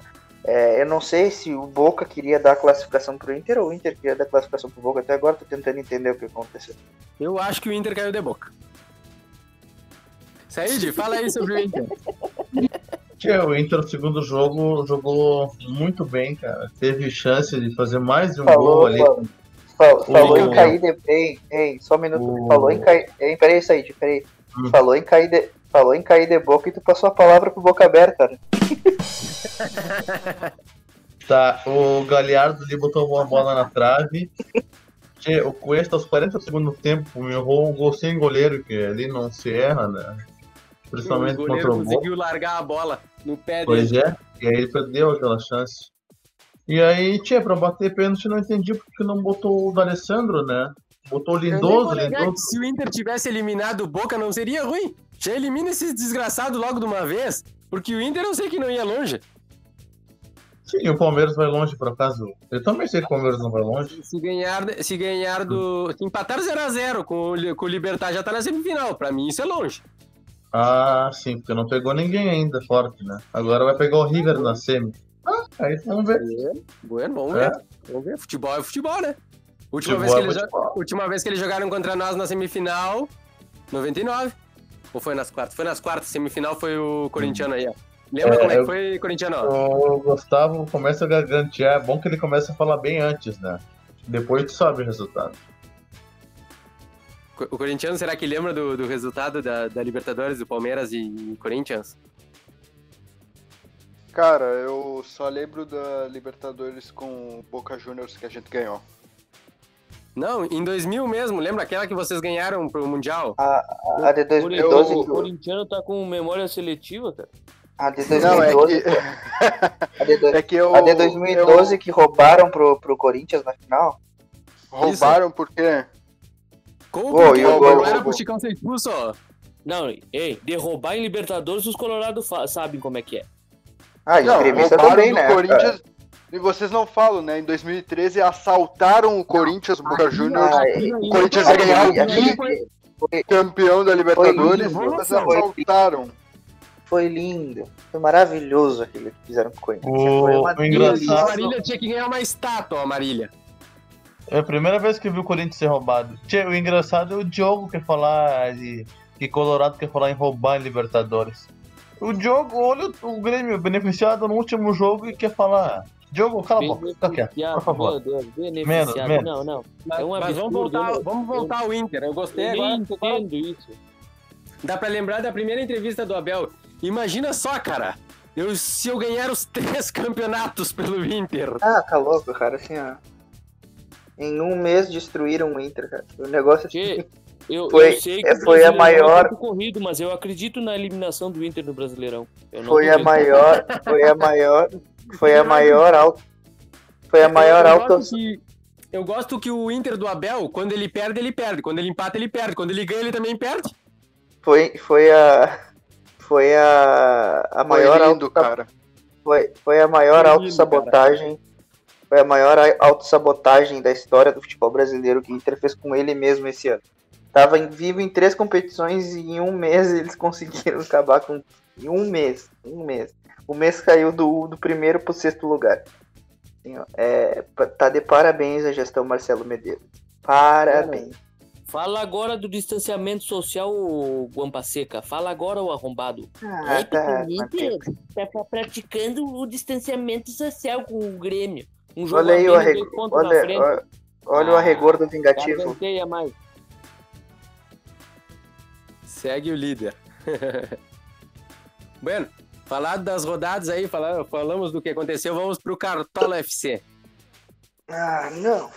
é, eu não sei se o Boca queria dar a classificação pro Inter ou o Inter queria dar a classificação pro Boca. Até agora tô tentando entender o que aconteceu. Eu acho que o Inter caiu de boca. Said, fala aí sobre o Inter. *laughs* Tchê, o Inter no segundo jogo jogou muito bem, cara. Teve chance de fazer mais de um Falou, gol ali. falou, falou, falou em O- cair de. Ei, ei, só um minuto. O- Falou em cair. Ei, peraí, Said, peraí. Hum. Falou em cair de. Falou em cair de boca e tu passou a palavra pro boca aberta, né? *laughs* Tá, o Galhardo ali botou uma bola na trave. Tchê, o Cuesta aos 40 segundos do tempo errou um gol sem goleiro, que ali não se erra, né? O Principalmente contra goleiro o Boca. conseguiu largar a bola no pé Pois dele. é, e aí ele perdeu aquela chance. E aí, tia, pra bater pênalti não entendi porque não botou o D'Alessandro, né? Botou o Lindoso, Lindoso. se o Inter tivesse eliminado o Boca, não seria ruim. Já elimina esses desgraçados logo de uma vez, porque o Inter eu sei que não ia longe. Sim, o Palmeiras vai longe, por acaso. Eu também sei que o Palmeiras não vai longe. Se ganhar, se ganhar do. Se empatar 0x0 com, o com o Libertar, já tá na semifinal. Pra mim, isso é longe. Ah, sim, porque não pegou ninguém ainda forte, né? Agora vai pegar o River na semi. Ah, aí vamos ver. Bueno, vamos É. ver. Vamos ver. Futebol é futebol, né? Última, Futebol vez que é eles, futebol. última vez que eles jogaram contra nós na semifinal, 99. Ou foi nas quartas? Foi nas quartas. Semifinal foi o corintiano aí, ó. Lembra É, como é que foi, corintiano? O Gustavo começa a gargantear. É bom que ele começa a falar bem antes, né? Depois tu sabe o resultado. O corintiano, será que lembra do, do resultado da, da Libertadores, do Palmeiras e, e Corinthians? Cara, eu só lembro da Libertadores com o Boca Juniors que a gente ganhou. Não, em 2000 mesmo. Lembra aquela que vocês ganharam pro Mundial? A, a de O 2012. o que- corintiano tá com memória seletiva, cara. A de Não, é 2012. que, *laughs* A de, do- é que eu, a de 2012 que roubaram pro, pro Corinthians na final. eu- roubaram por quê? Gol, Gol, porque o era gol. pro Chicão ser expulso, ó. Não, ei, derrubar em Libertadores os Colorados fa- sabem como é que é. Ah, e Não, também, né? Corinthians. E vocês não falam, né? Em 2013 assaltaram o Corinthians, o Boca Juniors. Ah, O Corinthians ia ganhar o Campeão da Libertadores, lindo, mas foi assaltaram. foi lindo. Foi maravilhoso aquilo que fizeram com o Corinthians. O- foi uma o engraçado-. A Marília tinha que ganhar uma estátua, a Marília. É a primeira vez que eu vi o Corinthians ser roubado. Tchê, o engraçado é o Diogo quer falar de. Que Colorado quer falar em roubar em Libertadores. O Diogo, olha o, Grêmio beneficiado no último jogo e quer falar. Diogo, cala a boca, fica quieto, por favor. Meu Deus, Menos, beneficiado. menos. Não, não. Mas, É um mas vamos voltar, eu- vamos voltar ao Inter. Eu gostei Eu agora. entendo isso. Dá pra lembrar da primeira entrevista do Abel. Imagina só, cara. Eu, se eu ganhar os três *laughs* campeonatos pelo Inter. Ah, tá louco, cara. Assim, ó. Em um mês destruíram o Inter, cara. O negócio Tchê, *laughs* eu, Foi- eu sei que é, foi a Brasileirão maior- é corrido, mas eu acredito na eliminação do Inter no Brasileirão. Eu não foi a maior. Foi a maior. Foi a maior alta. Foi a maior eu, alta. gosto que, eu gosto que o Inter do Abel, quando ele perde, ele perde. Quando ele empata, ele perde. Quando ele ganha, ele também perde. Foi, foi a. Foi a. A maior Foi lindo, auto- cara. Foi, foi a maior autossabotagem. Foi a maior autossabotagem da história do futebol brasileiro que o Inter fez com ele mesmo esse ano. Tava em, vivo em três competições e em um mês *laughs* eles conseguiram acabar com. Em um mês. Um mês. O mês caiu do, do primeiro pro sexto lugar. Assim, ó, é, tá de parabéns a gestão Marcelo Medeiros. Parabéns. Fala agora do distanciamento social, Guampa Seca. Fala agora, o arrombado. Ah, é, tá, o Inter tá praticando o distanciamento social com o Grêmio. Um jogo Olha aí a o arregor. Olha, frente. olha, olha o Ah, arregor do vingativo. Mais. Segue o líder. *laughs* bueno, falado das rodadas aí, fala- falamos do que aconteceu, vamos pro Cartola FC. Ah, não.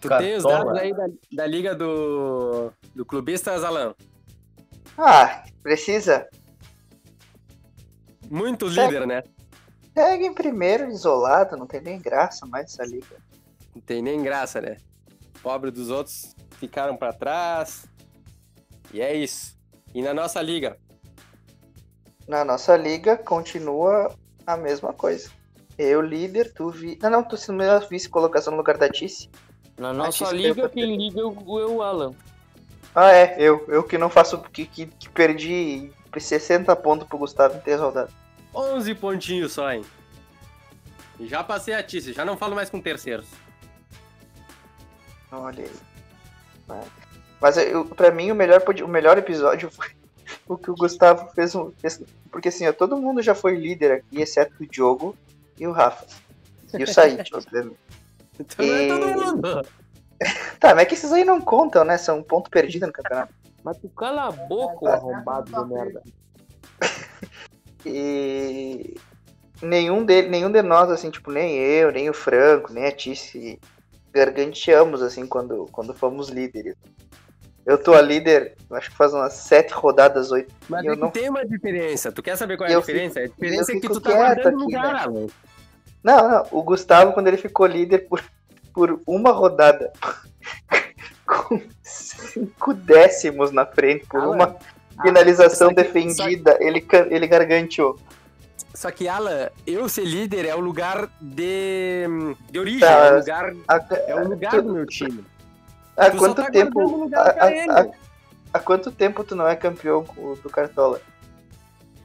Tu Cartola. tem os dados aí da, da liga do, do Clubistas, Alan? Ah, precisa. Muito Segue. líder, né? Pega em primeiro, isolado, não tem nem graça mais essa liga. Não tem nem graça, né? Pobre dos outros ficaram pra trás. E é isso. E na nossa liga, Na nossa liga continua a mesma coisa. Eu líder, tu vi. Não, não, tu se não vice colocação no lugar da Tice. Na nossa liga, quem liga é o, é o Alan. Ah, é, eu, eu que não faço. Que, que, que perdi 60 pontos pro Gustavo em três rodadas. 11 pontinhos só, hein? Já passei a Tice, já não falo mais com terceiros. Olha aí. Vai. Mas eu, pra mim o melhor, o melhor episódio *laughs* foi o que o Gustavo fez, um- fez- Porque assim, ó, todo mundo já foi líder aqui, exceto o Diogo e o Rafa. E o Said, *laughs* obviamente. Então é todo E- mundo. Tá, mas é que esses aí não contam, né? São um ponto perdido no campeonato. Mas tu cala a boca, o arrombado de merda. E nenhum de, nenhum de nós, assim, tipo, nem eu, nem o Franco, nem a Tice, garganteamos, assim, quando, quando fomos líderes. Eu tô a líder, acho que faz umas sete rodadas, oito. Mas eu é não- tem uma diferença. Tu quer saber qual é a Eu diferença? a eu diferença é que fico tu tá guardando lugar, né? Alan. Não, não, o Gustavo, quando ele ficou líder por, por uma rodada, *laughs* com cinco décimos na frente, por uma finalização só que- defendida, ele, ele garganteou. Só que, Alan, eu ser líder é o lugar de, de origem, Tá, é o lugar, Há, é o lugar tu- do meu time. há quanto tá tempo. há- quanto tempo tu não é campeão do Cartola?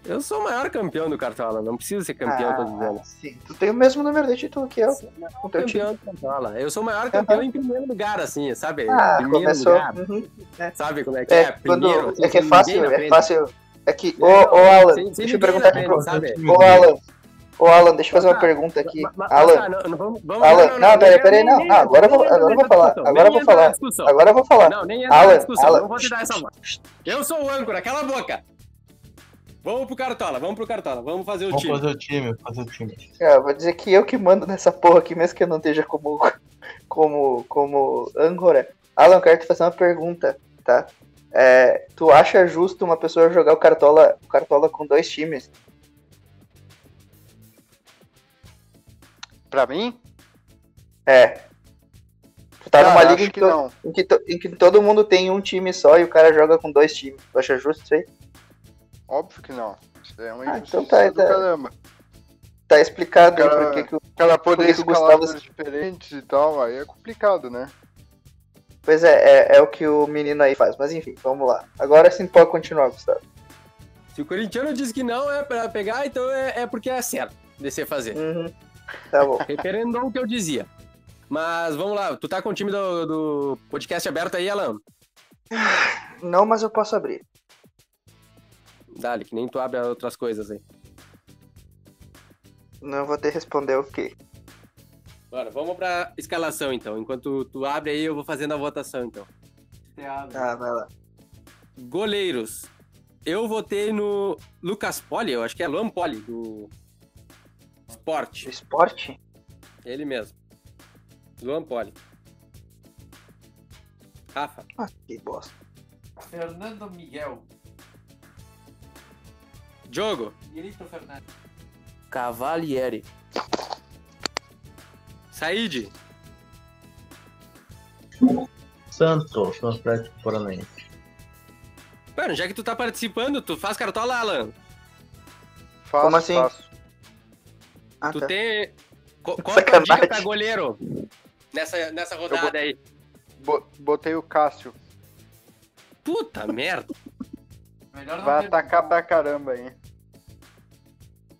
Eu sou o maior campeão do Cartola, não preciso ser campeão Ah, todos os anos. Sim, tu tem o mesmo número de título que eu. Com teu time. Campeão do Cartola. Eu sou o maior campeão em primeiro lugar, assim, sabe? Ah, primeiro começou. lugar. uhum. Sabe como é que é? É, Primeiro, assim, é que é fácil, é fácil. É que, ô, Não, ô Alan, sem- sem deixa eu perguntar aqui pro. Ô Alan, ô Alan, deixa eu fazer uma Tá. pergunta aqui. Ma- ma- Alan, não, não, vamos, vamos, Alan, não, peraí, peraí, não. Ah, agora eu vou, agora eu vou falar. Agora eu vou falar. Agora eu vou falar. Não, nem entra Alan, na discussão, Alan. não vou te dar essa voz. Eu sou o âncora, cala a boca. Vamos pro Cartola, vamos pro Cartola, vamos fazer o Vamos time. fazer o time, fazer o time. É, vou dizer que eu que mando nessa porra aqui, mesmo que eu não esteja como, como, como âncora. Alan, eu quero te fazer uma pergunta, tá? É, tu acha justo uma pessoa jogar o Cartola, o Cartola com dois times? Pra mim? É. Tu tá Cara, numa liga em que, que to- não. em, que to- em que todo mundo tem um time só e o cara joga com dois times. Tu acha justo isso aí? Óbvio que não. Isso é uma Ah, injustiça então tá, do tá. caramba. Tá explicado aí Cara, por que o cara poder que escalar Gustavo- atores diferentes e tal, aí é complicado, né? Pois é, é, é o que o menino aí faz. Mas enfim, vamos lá. Agora sim pode continuar, Gustavo. Se o corintiano diz que não é pra pegar, então é, é porque é certo de você fazer. Uhum. Tá bom. Referendou o que eu dizia. Mas vamos lá, tu tá com o time do, do podcast aberto aí, Alan? Não, mas eu posso abrir. Dale, que nem tu abre outras coisas aí. Não vou ter que responder o quê? Bora, vamos pra escalação então. Enquanto tu abre aí, eu vou fazendo a votação então. Ah, vai lá. Goleiros. Eu votei no Lucas Poli, eu acho que é Luan Poli, do Sport. Esporte? Ele mesmo. Luan Poli. Rafa. Ah, que bosta. Fernando Miguel. Diogo. Miguelito Fernandes. Cavalieri. Said. Santos, Santos Atlético Paranaense. Mano, já que tu tá participando, tu faz cartola, Alan. Faço, Como assim? faço. Ah, Tu tá. tem. Co- *laughs* Qual é a dica pra goleiro? Nessa, nessa rodada aí. Bo- Botei o Cássio. Puta merda. Melhor não Vai ter- atacar pra caramba aí.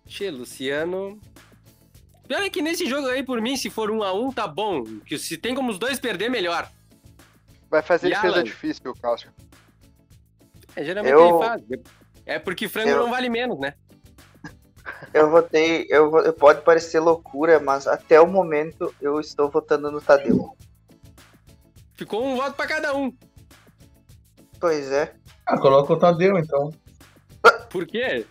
Che, Luciano. Pior é que nesse jogo aí, por mim, se for um a um, tá bom. Que se tem como os dois perder, melhor. Vai fazer E defesa Alan? difícil, o Cássio. É geralmente Eu- ele faz. É porque frango Eu- não vale menos, né? Eu votei. Eu, vo- pode parecer loucura, mas até o momento eu estou votando no Tadeu. Ficou um voto pra cada um. Pois é. Ah, coloca o Tadeu então. Por quê?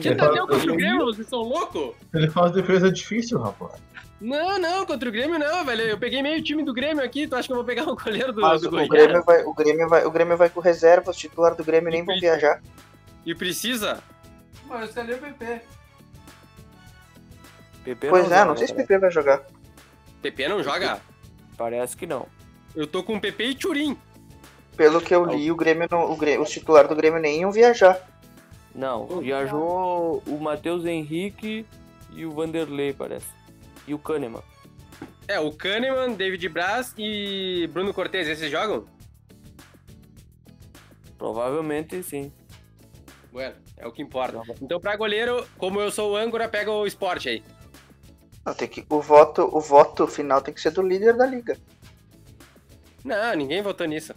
Que Tadeu contra o Grêmio? Vocês são loucos? Ele faz defesa difícil, rapaz. Não, não, contra o Grêmio não, velho. Eu peguei meio time do Grêmio aqui. Tu acha que eu vou pegar o goleiro do, Mas do o? Grêmio, vai, o, Grêmio vai, o Grêmio vai com reserva, os titulares do Grêmio nem vão viajar. E precisa? Mano, eu escalei o PP. PP Pois é, joga, não sei se o né? PP vai jogar. PP não joga? Parece que não. Eu tô com PP e Turim. Pelo que eu li, o Grêmio, não, o Grêmio, os titulares do Grêmio nem iam viajar. Não, viajou o Matheus Henrique e o Vanderlei, parece. E o Kahneman. É, o Kahneman, David Braz e Bruno Cortez, esses jogam? Provavelmente sim. Bueno, é o que importa. Então, pra goleiro, como eu sou o âncora, pega o esporte aí. Não, tem que, o, voto, o voto final tem que ser do líder da liga. Não, ninguém votou nisso.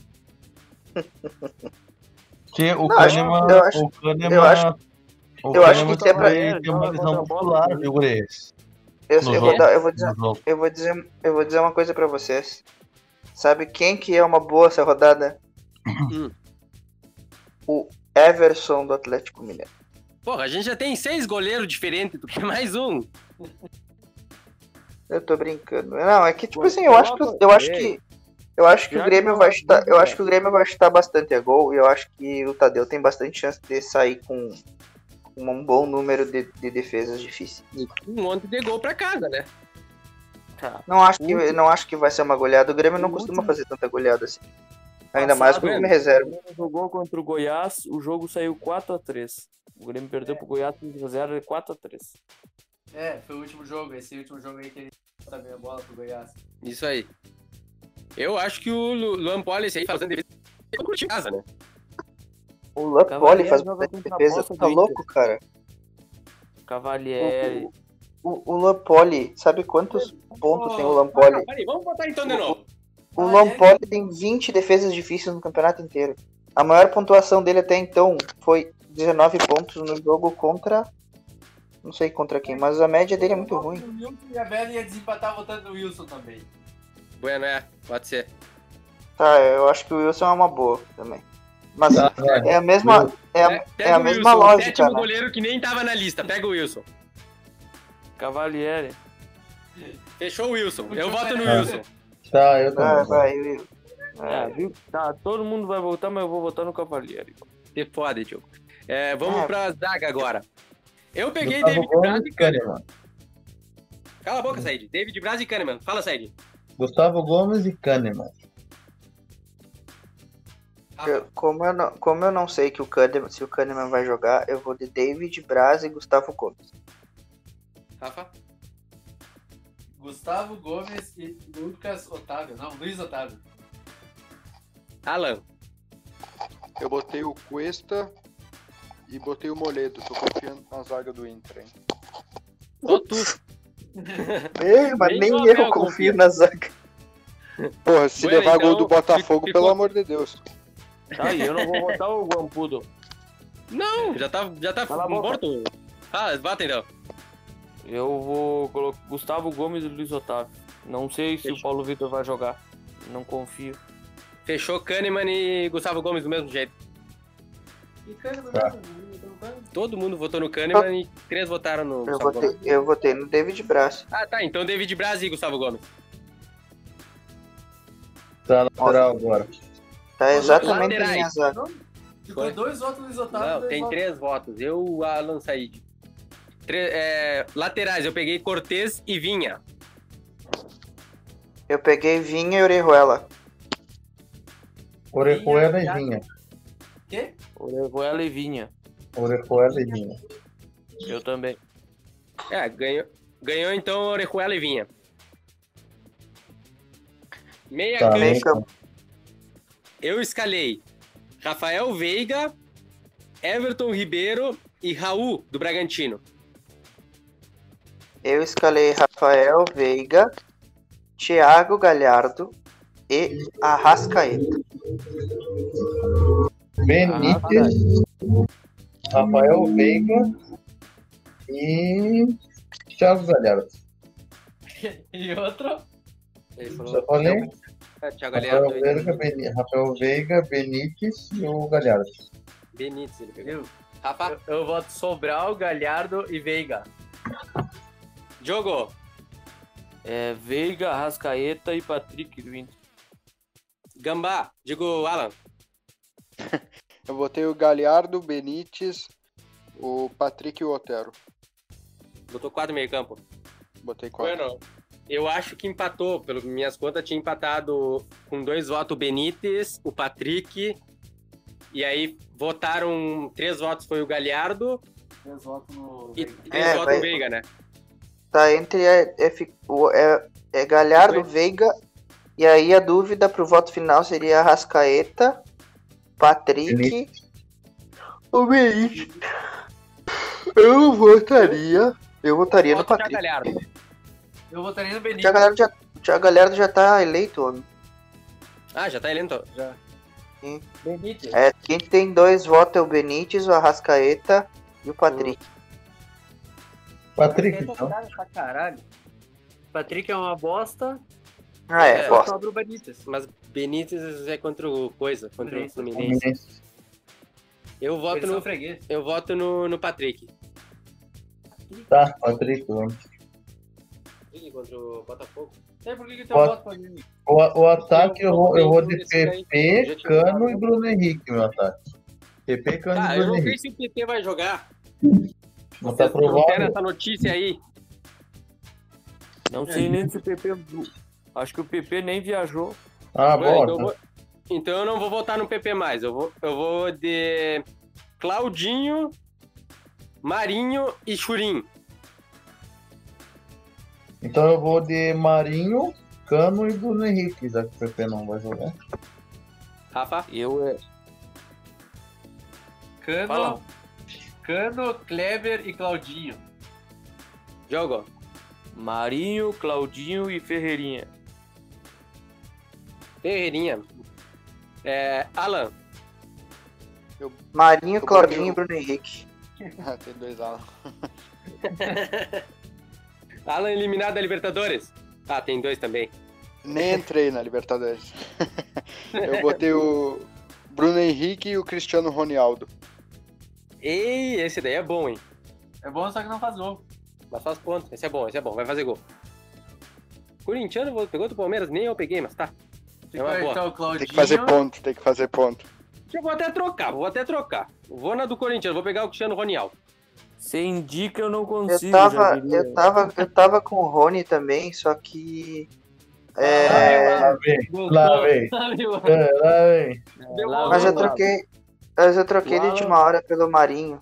Que o Kahneman. eu acho- o Kahneman. eu acho- o eu acho que é pra- ter uma lesão muscular, viu, Gures? Eu, eu, vou, dar- eu, vou dizer, eu, vou dizer, eu vou dizer uma coisa pra vocês. Sabe quem que é uma boa essa rodada? Hum. O Everson do Atlético Mineiro. Porra, a gente já tem seis goleiros diferentes, tu quer mais um? Eu tô brincando. Não, é que tipo assim, eu acho que eu acho que eu acho que o Já Grêmio que vai eu- chutar, eu acho que o Grêmio vai chutar bastante a gol e eu acho que o Tadeu tem bastante chance de sair com um bom número de, de defesas difíceis. Um monte de gol pra casa, né? Tá. Não acho que não acho que vai ser uma goleada. O Grêmio não costuma fazer tanta goleada assim. Ainda mais com o time reserva. O Grêmio jogou contra o Goiás, o jogo saiu 4x3. O Grêmio perdeu pro Goiás 3x0 e 4x3. É, foi o último jogo. Esse último jogo aí que ele também a bola pro Goiás. Isso aí. Eu acho que o Lu- Luan Poli aí fazendo defesa. Em casa, né? O Lapoli Cavalieri faz joga bastante contra a defesa. Tá louco, cara? Cavalieri. O, o Lampoli, sabe quantos pontos tem o Lampoli? Ah, peraí, vamos botar então de novo. O Lampoli tem 20 defesas difíceis no campeonato inteiro. A maior pontuação dele até então foi 19 pontos no jogo contra. Não sei contra quem, mas a média dele é muito ruim. O Wilson e a Bela ia desempatar votando no Wilson também. Bueno, é, pode ser. Tá, eu acho que o Wilson é uma boa também. Mas Tá, é a mesma, é a, é pega a o mesma Wilson, o lógica, sétimo né? goleiro que nem tava na lista. Pega o Wilson. Cavalieri. Fechou o Wilson. Eu voto no. Wilson. Tá, eu Vai, também. vai, Will. É, viu? Tá, todo mundo vai votar, mas eu vou votar no Cavalieri. Se fode, tio. É, vamos É. pra zaga agora. Eu peguei David Braz e. Kahneman. Cala a boca, Said. David Braz e Kahneman. Fala, Said. Gustavo Gomes e Kahneman. Eu- como, eu não, como eu não sei que o Kahneman, se o Kahneman vai jogar, eu vou de David Braz e Gustavo Gomes. Rafa? Gustavo Gomes e Lucas Otávio. Não, Luiz Otávio. Alan. Eu botei o Cuesta e botei o Moledo. Tô confiando na zaga do Inter, hein? Tu. *laughs* É, mas Nem nem eu confio na zaga. Porra, se Bueno, levar gol então, do Botafogo, ficou- pelo amor de Deus. Tá, e eu não vou botar o Guampudo. Não, já tá, já tá morto. Ah, bata então. Eu vou colocar Gustavo Gomes e Luiz Otávio. Não sei se o Paulo Vitor vai jogar. Não confio. Fechou Kahneman e Gustavo Gomes do mesmo jeito. Tá. Todo mundo votou no Kahneman e três votaram no Eu Gustavo votei, Gomes. eu votei no David Braz. Ah, tá. Então David Braz e Gustavo Gomes. Tá lateral agora. Tá exatamente a Laterais. minha zaga. Foi. dois votos Luiz Otávio. Não, tem votos- três votos. Eu Alan Said. Tre- é, laterais, eu peguei Cortez e Vinha. Eu peguei Vinha e Orejuela. Orejuela e Vinha. Quê? Orejuela e Vinha. Orejuela e Vinha. Eu também. É, ganhou, ganhou então Orejuela e Vinha. Meia Tá, campo. eu escalei Rafael Veiga, Everton Ribeiro e Raul, do Bragantino. Eu escalei Rafael Veiga, Thiago Galhardo e Arrascaeta. Benítez, Rafael Veiga e Thiago Galhardo. E outro? Ele Já falei? é, Thiago Rafael Galhardo Veiga, Beni- Rafael Veiga, Benítez e o Galhardo. Benítez. Ele pegou. Eu, Rafa, eu, eu voto Sobral, Galhardo e Veiga. Diogo, É Veiga, Arrascaeta e Patrick Inter. Gambá, digo Alan. *laughs* Eu botei o Galhardo, o Benítez, o Patrick e o Otero. Botou quatro meio campo. Botei quatro. Bueno, eu acho que empatou. Pelas minhas contas, tinha empatado com dois votos o Benítez, o Patrick. E aí votaram. Três votos foi o Galhardo Três votos no. e três É, votos vai- o Veiga, né? Tá entre F, o, é, é Galhardo. Veiga. E aí a dúvida pro voto final seria Arrascaeta, Patrick. O Benítez. Eu votaria. Eu votaria no Voto Thiago Patrick. Galhardo. Eu votaria no Benítez. Galhardo já, o Thiago Galhardo já tá eleito, homem. Ah, já tá elendo. Já. Benítez. É, quem tem dois votos é o Benítez, o Arrascaeta e o Patrick. Patrick, então. Caralho. Patrick é uma bosta. Ah, é, É, gosto. Sobra o Benítez. Mas Benítez é contra o Coisa, contra o Fluminense. Fluminense. Fluminense. Eu voto no, freguês. eu voto no, no Patrick. Tá, Patrick, vamos. Contra o Botafogo. Sei por que que teu Pode- voto pra mim. O, o ataque eu vou, eu vou de PP, Cano e Bruno Henrique, meu ataque. PP, Cano Tá, e eu Bruno não sei Henrique. se o PT vai jogar. Não tá não provável. essa notícia aí. Não sei nem se o PP. Acho que o PP nem viajou. Ah, Bueno, então, eu vou- então eu não vou votar no PP mais. Eu vou, eu vou de Claudinho, Marinho e Churim. Então eu vou de Marinho, Cano e Bruno Henrique, já que o PP não vai jogar. Rafa, Eu é. Cano, Fala. Cano, Kleber e Claudinho. jogo. Marinho, Claudinho e Ferreirinha. Ferreirinha. É, Alan, Marinho, Eu Claudinho e Bruno Henrique. *laughs* Ah, tem dois Alan. *laughs* Alan eliminado da Libertadores. Ah, tem dois também. Nem entrei na Libertadores. *laughs* Eu botei o Bruno Henrique e o Cristiano Ronaldo. Ei, esse daí é bom, hein? É bom, só que não faz gol. Mas faz ponto. Esse é bom, esse é bom. Vai fazer gol. Corintiano pegou do Palmeiras, nem eu peguei, mas tá. É uma Fica, boa. então, o Claudinho. Tem que fazer ponto, tem que fazer ponto. Eu vou até trocar, vou até trocar. Vou na do Corinthians, vou pegar o Cristiano Ronaldo. Você indica, eu não Eu consigo. tava, já diria. eu tava, eu tava com o Rony também, só que. É, Lá vem, lá vem, é, lá vem. Bom, mas eu troquei. Mas eu troquei de última hora pelo Marinho.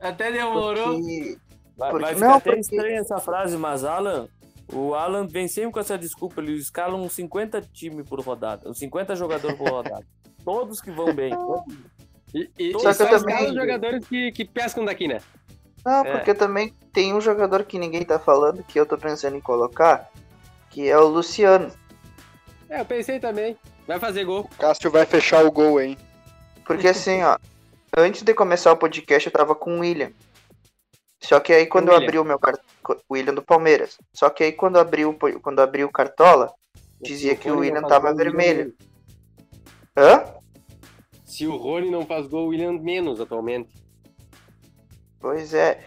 Até demorou. Porque. Vai, Porque- vai ficar não, até porque- estranha essa frase, mas Alan, o Alan vem sempre com essa desculpa, ele escala uns 50 times por rodada, uns 50 jogadores por rodada. *laughs* Todos que vão bem. E, e, Só e que só os jogadores que, que pescam daqui, né? Não, É. porque também tem um jogador que ninguém tá falando, que eu tô pensando em colocar, que é o Luciano. É, eu pensei também. Vai fazer gol. Cássio vai fechar o gol, hein? Porque assim, ó, antes de começar o podcast eu tava com o William. Só que aí quando eu William. abri o meu cartão. William do Palmeiras. Só que aí quando abriu o quando abri o cartola, dizia que o William tava o vermelho. Hã? Se o Rony não faz gol, o William menos atualmente. Pois é.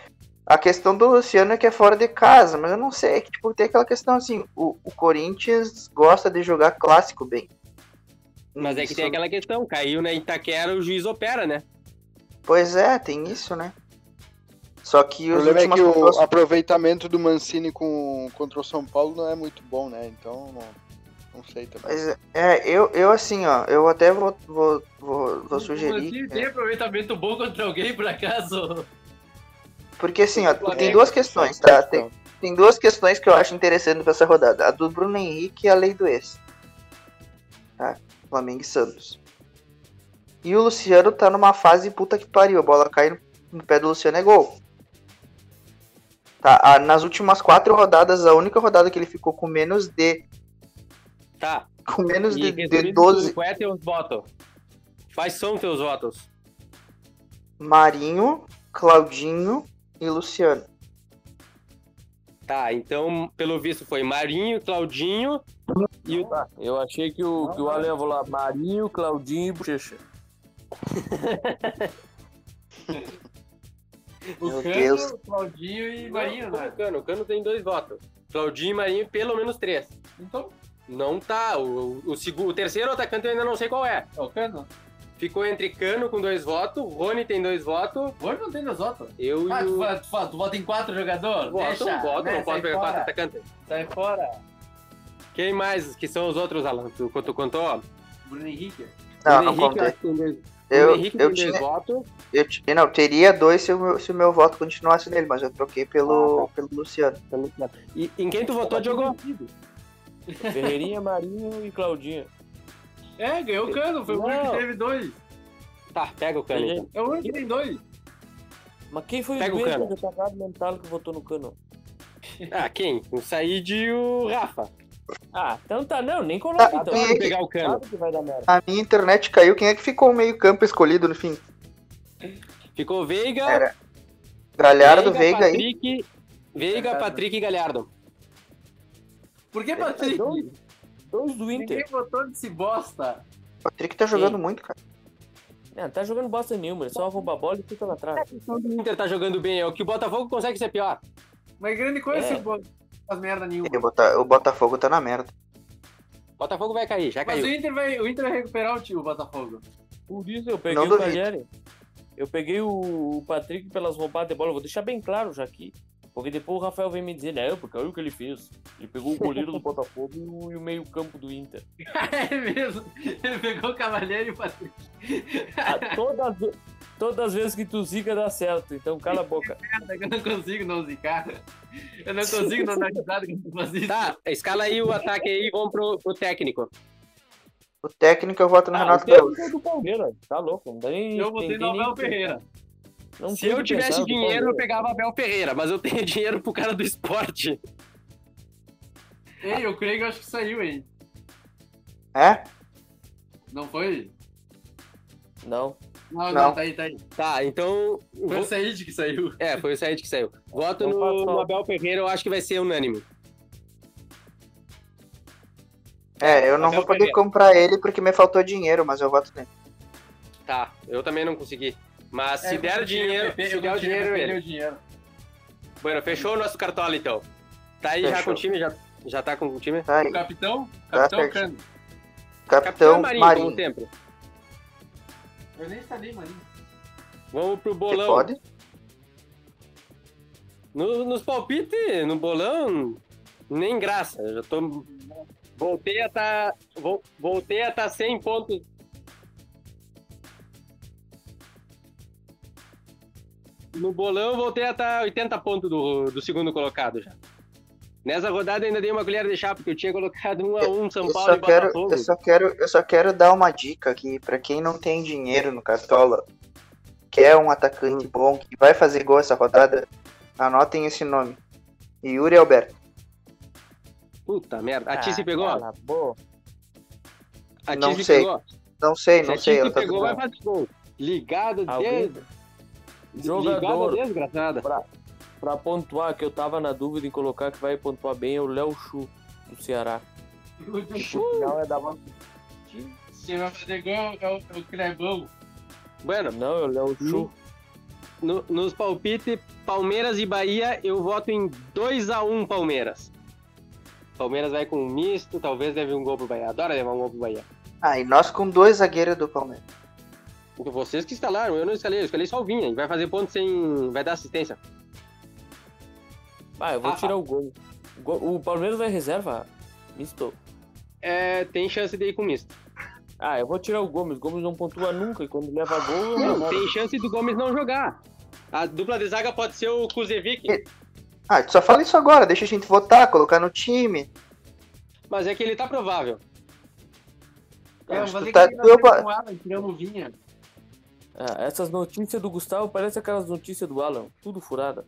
A questão do Luciano é que é fora de casa, mas eu não sei. É que, tipo, tem aquela questão assim, o, o Corinthians gosta de jogar clássico bem. Mas é que Isso- tem aquela questão, caiu na Itaquera, o juiz opera, né? Pois é, tem isso, né? Só que O problema é que o aproveitamento do Mancini com, contra o São Paulo não é muito bom, né? Então, não, não sei também. Mas, é, eu, eu assim, ó, eu até vou, vou, vou, vou sugerir. tem aproveitamento bom contra alguém, por acaso? Porque assim, ó, tem duas questões, tá? Tem, tem duas questões que eu acho interessante pra essa rodada. A do Bruno Henrique e a lei do ex. Tá? Flamengo e Santos. E o Luciano tá numa fase puta que pariu. A bola cai no, no pé do Luciano é gol. Tá, a- nas últimas quatro rodadas, a única rodada que ele ficou com menos de. Tá. Com menos de, E de resumindo, 12. Qual é teus votos? Quais são teus votos? Marinho, Claudinho e Luciano. Tá, então, pelo visto, foi Marinho, Claudinho e o. Eu achei que o, que o Alan ia falar Marinho, Claudinho e Bochecha. *laughs* Meu Deus. Claudinho e Marinho, Não, né? O Cano, o Cano tem dois votos. Claudinho e Marinho, pelo menos três. Então, Não tá. O, o, segundo, o terceiro atacante eu ainda não sei qual é. é o Cano. Ficou entre Cano com dois votos, Rony tem dois votos, Hoje não tem das votos. eu Ah, e tu, o. tu, fala- tu vota em quatro jogadores? Voto, Deixa, voto, né? não pode pegar quatro fora. atacantes. Sai fora. Quem mais que são os outros, Alan? Tu, tu contou? Bruno Henrique. Não, Bruno não Henrique, contei. Eu, Henrique eu tinha, votos. eu não, teria dois se o, meu, se o meu voto continuasse nele, mas eu troquei pelo, pelo Luciano. E em quem tu votou, Diogo? Ferreirinha, Marinho e Claudinho. É, ganhou o Cano. Foi o único Não. que teve dois. Tá, pega o Cano. então. É o único que tem dois. Mas quem foi Pega o o Cano. doente retardado mental que votou no cano? Ah, quem? O Said e o Rafa. Ah, então tá, não, nem coloca Tá, então. quem é pegar o Cano. Sabe que vai dar merda. A minha internet caiu, quem é que ficou o meio campo escolhido no fim? Ficou Veiga, Era Galhardo, Veiga aí. Patrick, Veiga, Patrick e Galhardo. Por que, Patrick? Dois, dois do Ninguém Inter. votou nesse bosta. Patrick tá jogando muito, cara. Não, tá jogando bosta nenhuma, ele só rouba a bola e fica lá atrás. O Inter tá jogando bem, é o que o Botafogo consegue ser pior. Mas grande coisa É. esse bo- faz merda nenhuma. E o, Bota- o Botafogo tá na merda. Botafogo vai cair, já Mas o caiu. Inter vai, o Inter vai recuperar o time, o Botafogo. Por isso eu peguei Não o. Cagliari. Eu peguei o o Patrick pelas roubadas de bola. Eu Vou deixar bem claro já aqui. Porque depois o Rafael vem me dizer, né? Porque olha o que ele fez. Ele pegou o goleiro do *laughs* Botafogo e o, o meio-campo do Inter. *laughs* é mesmo. Ele pegou o Cavaleiro e o Patrick. Todas, todas as vezes que tu zica dá certo, então cala a boca. *laughs* Eu não consigo não zicar. Eu não consigo não dar risada quando tu faz isso. Tá, escala aí o ataque aí e vamos pro, pro técnico. O técnico eu voto no Ah, o Renato técnico Gaúcho. é do Palmeiras, tá louco? Não dá nem, Eu votei no Abel que Ferreira. Não Se eu que tivesse dinheiro, eu pegava Abel Ferreira, mas eu tenho *laughs* dinheiro pro cara do esporte. Ei, o Craig acho que saiu, hein? É? Não foi? Não. Não, não, Não. tá aí, tá aí. Tá, então. Foi vou- o Said que saiu. É, foi o Said que saiu. Voto Então no, Abel Ferreira, eu acho que vai ser unânime. É, eu não Abel vou poder Ferreira. comprar ele porque me faltou dinheiro, mas eu voto nele. Tá, eu também não consegui. Mas É, se der o dinheiro, eu se der o dinheiro, ele. dinheiro. Bueno, fechou o nosso cartola então. Tá aí já Fechou. com o time? Já, já tá com o time? Tá aí. O capitão? Tá Capitão certo. Cano. Capitão Capitão Marinho, Marinho. sempre. Eu nem sabia, maninho. Vamos pro Você bolão. pode? No- nos palpites, no bolão, nem graça. Eu já tô. Voltei a tá. vol- Voltei a tá 100 pontos. No bolão, voltei a tá 80 pontos do, do segundo colocado já. Nessa rodada ainda dei uma colher de chá, porque eu tinha colocado um a um São Eu Paulo só, e quero, Botafogo. eu, só quero, eu só quero dar uma dica aqui pra quem não tem dinheiro no Cartola, quer um atacante bom que vai fazer gol essa rodada, anotem esse nome. Yuri Alberto. Puta merda. A Ah, Tice pegou? cala a. A Não sei. pegou? Não sei, Se não a sei. Tá pegou, vai fazer gol. Ligado Alguém? desde... Jogador. Ligado desgraçada. Pra pontuar, que eu tava na dúvida em colocar que vai pontuar bem, é o Léo Chu, do Ceará. Não, é da. Se vai fazer gol, é o, é o Crebão. Bueno, Não, é o Léo Chu. no- nos palpites, Palmeiras e Bahia, eu voto em 2x1 Palmeiras. Palmeiras vai com um misto, talvez leve um gol pro Bahia. Adora levar um gol pro Bahia. Ah, e nós com dois zagueiros do Palmeiras. Vocês que instalaram, eu não instalei, eu escalei só o Vinha. Vai fazer ponto sem. Vai dar assistência. Ah, eu vou Ah, tirar o gol. O gol- O Palmeiras vai reserva? Misto. É, tem chance de ir com misto. Ah, eu vou tirar o Gomes. Gomes não pontua nunca e quando leva gol, eu Não, não. tem chance do Gomes não jogar. A dupla de zaga pode ser o Kuzevic, Ah, tu só fala isso agora, deixa a gente votar, colocar no time. mas é que ele tá provável. É, vou que fazer tá- que tu- nós com o Alan, tiramos o Vinha. Ah, essas notícias do Gustavo parecem aquelas notícias do Alan. Tudo furada.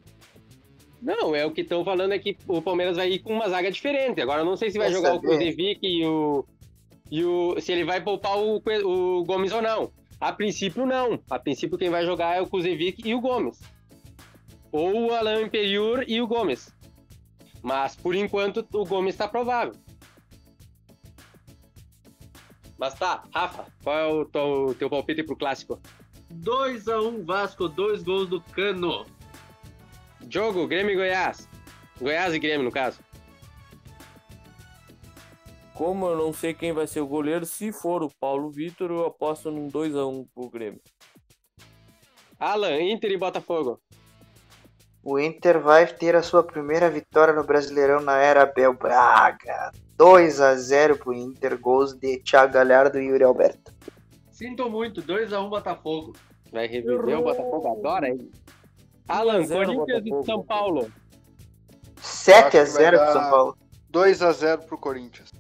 Não, é o que estão falando é que o Palmeiras vai ir com uma zaga diferente. Agora eu não sei se vai Quer jogar o saber? Kuzevic e o. E o. Se ele vai poupar o, o Gomes ou não. A princípio, não. A princípio, quem vai jogar é o Kuzevic e o Gomes. Ou o Alain Imperiur e o Gomes. Mas por enquanto o Gomes tá provável. Mas tá, Rafa, qual é o teu, teu palpite pro clássico? 2x1 Vasco, dois gols do Cano. Jogo, Grêmio e Goiás. Goiás e Grêmio, no caso. Como eu não sei quem vai ser o goleiro, se for o Paulo Vitor, eu aposto num 2x1 pro Grêmio. Alan, Inter e Botafogo. O Inter vai ter a sua primeira vitória no Brasileirão na era Abel Braga. 2 a 0 pro Inter, gols de Thiago Galhardo e Yuri Alberto. Sinto muito, 2x1 Botafogo. Vai reviver o Botafogo, adora ele. Alan, 1 a 0 Corinthians e. São Paulo. 7 a Acho que vai 0 pro São Paulo. 2x0 pro Corinthians.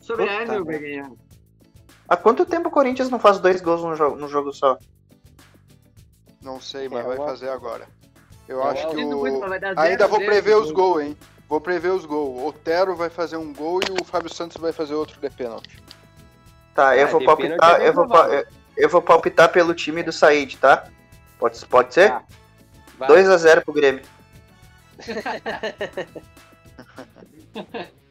Sobre Puta a Enel vai merda. ganhar. Há quanto tempo o Corinthians não faz dois gols no jogo, no jogo só? Não sei, mas É, vai eu- fazer agora. Eu Eu acho que o. Ainda 0 vou 0 prever os gol. gols, hein? Vou prever os gols. O Otero vai fazer um gol e o Fábio Santos vai fazer outro de pênalti. Tá, eu Ah, vou palpitar, é eu vou, eu, eu vou palpitar pelo time do Said, tá? Pode, pode ser? Tá. Vai. 2 a 0 pro Grêmio. *laughs*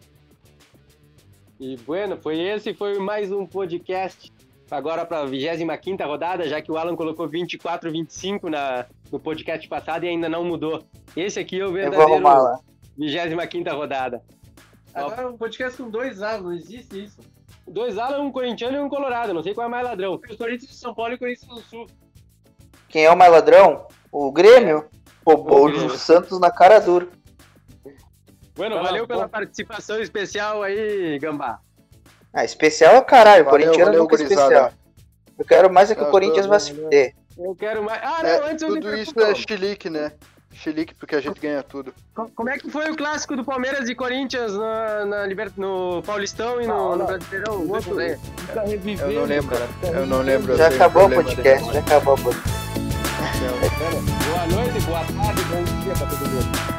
E bueno, foi esse, foi mais um podcast. Agora para a 25 rodada, já que o Alan colocou 24, 25 na, no podcast passado e ainda não mudou. Esse aqui é o Eu vou arrumar verdadeiro lá. 25 rodada. Agora um podcast com dois A, não existe isso. Dois Alan, um corintiano e um colorado. Não sei qual é mais ladrão. Corinthians de São Paulo e o Corinthians do Sul. Quem é o mais ladrão? O Grêmio? Roubou O Santos na cara dura. Bueno, valeu pela participação especial aí, Gambá. Ah, especial é o caralho. O Corinthians valeu, nunca é gurizada. especial. Eu quero mais é que Não, o Corinthians tô- vá se fuder. Eu quero mais. Ah, não, É, antes eu tudo isso é chilique, né? Chilique porque a gente ganha tudo. Co- Como é que foi o clássico do Palmeiras e Corinthians na, na Liber- no Paulistão e no, no Brasileirão? Outro, né? Eu não lembro. cara. Eu não lembro. Já acabou o podcast, já acabou o podcast. Boa noite, boa tarde, bom dia pra todo mundo.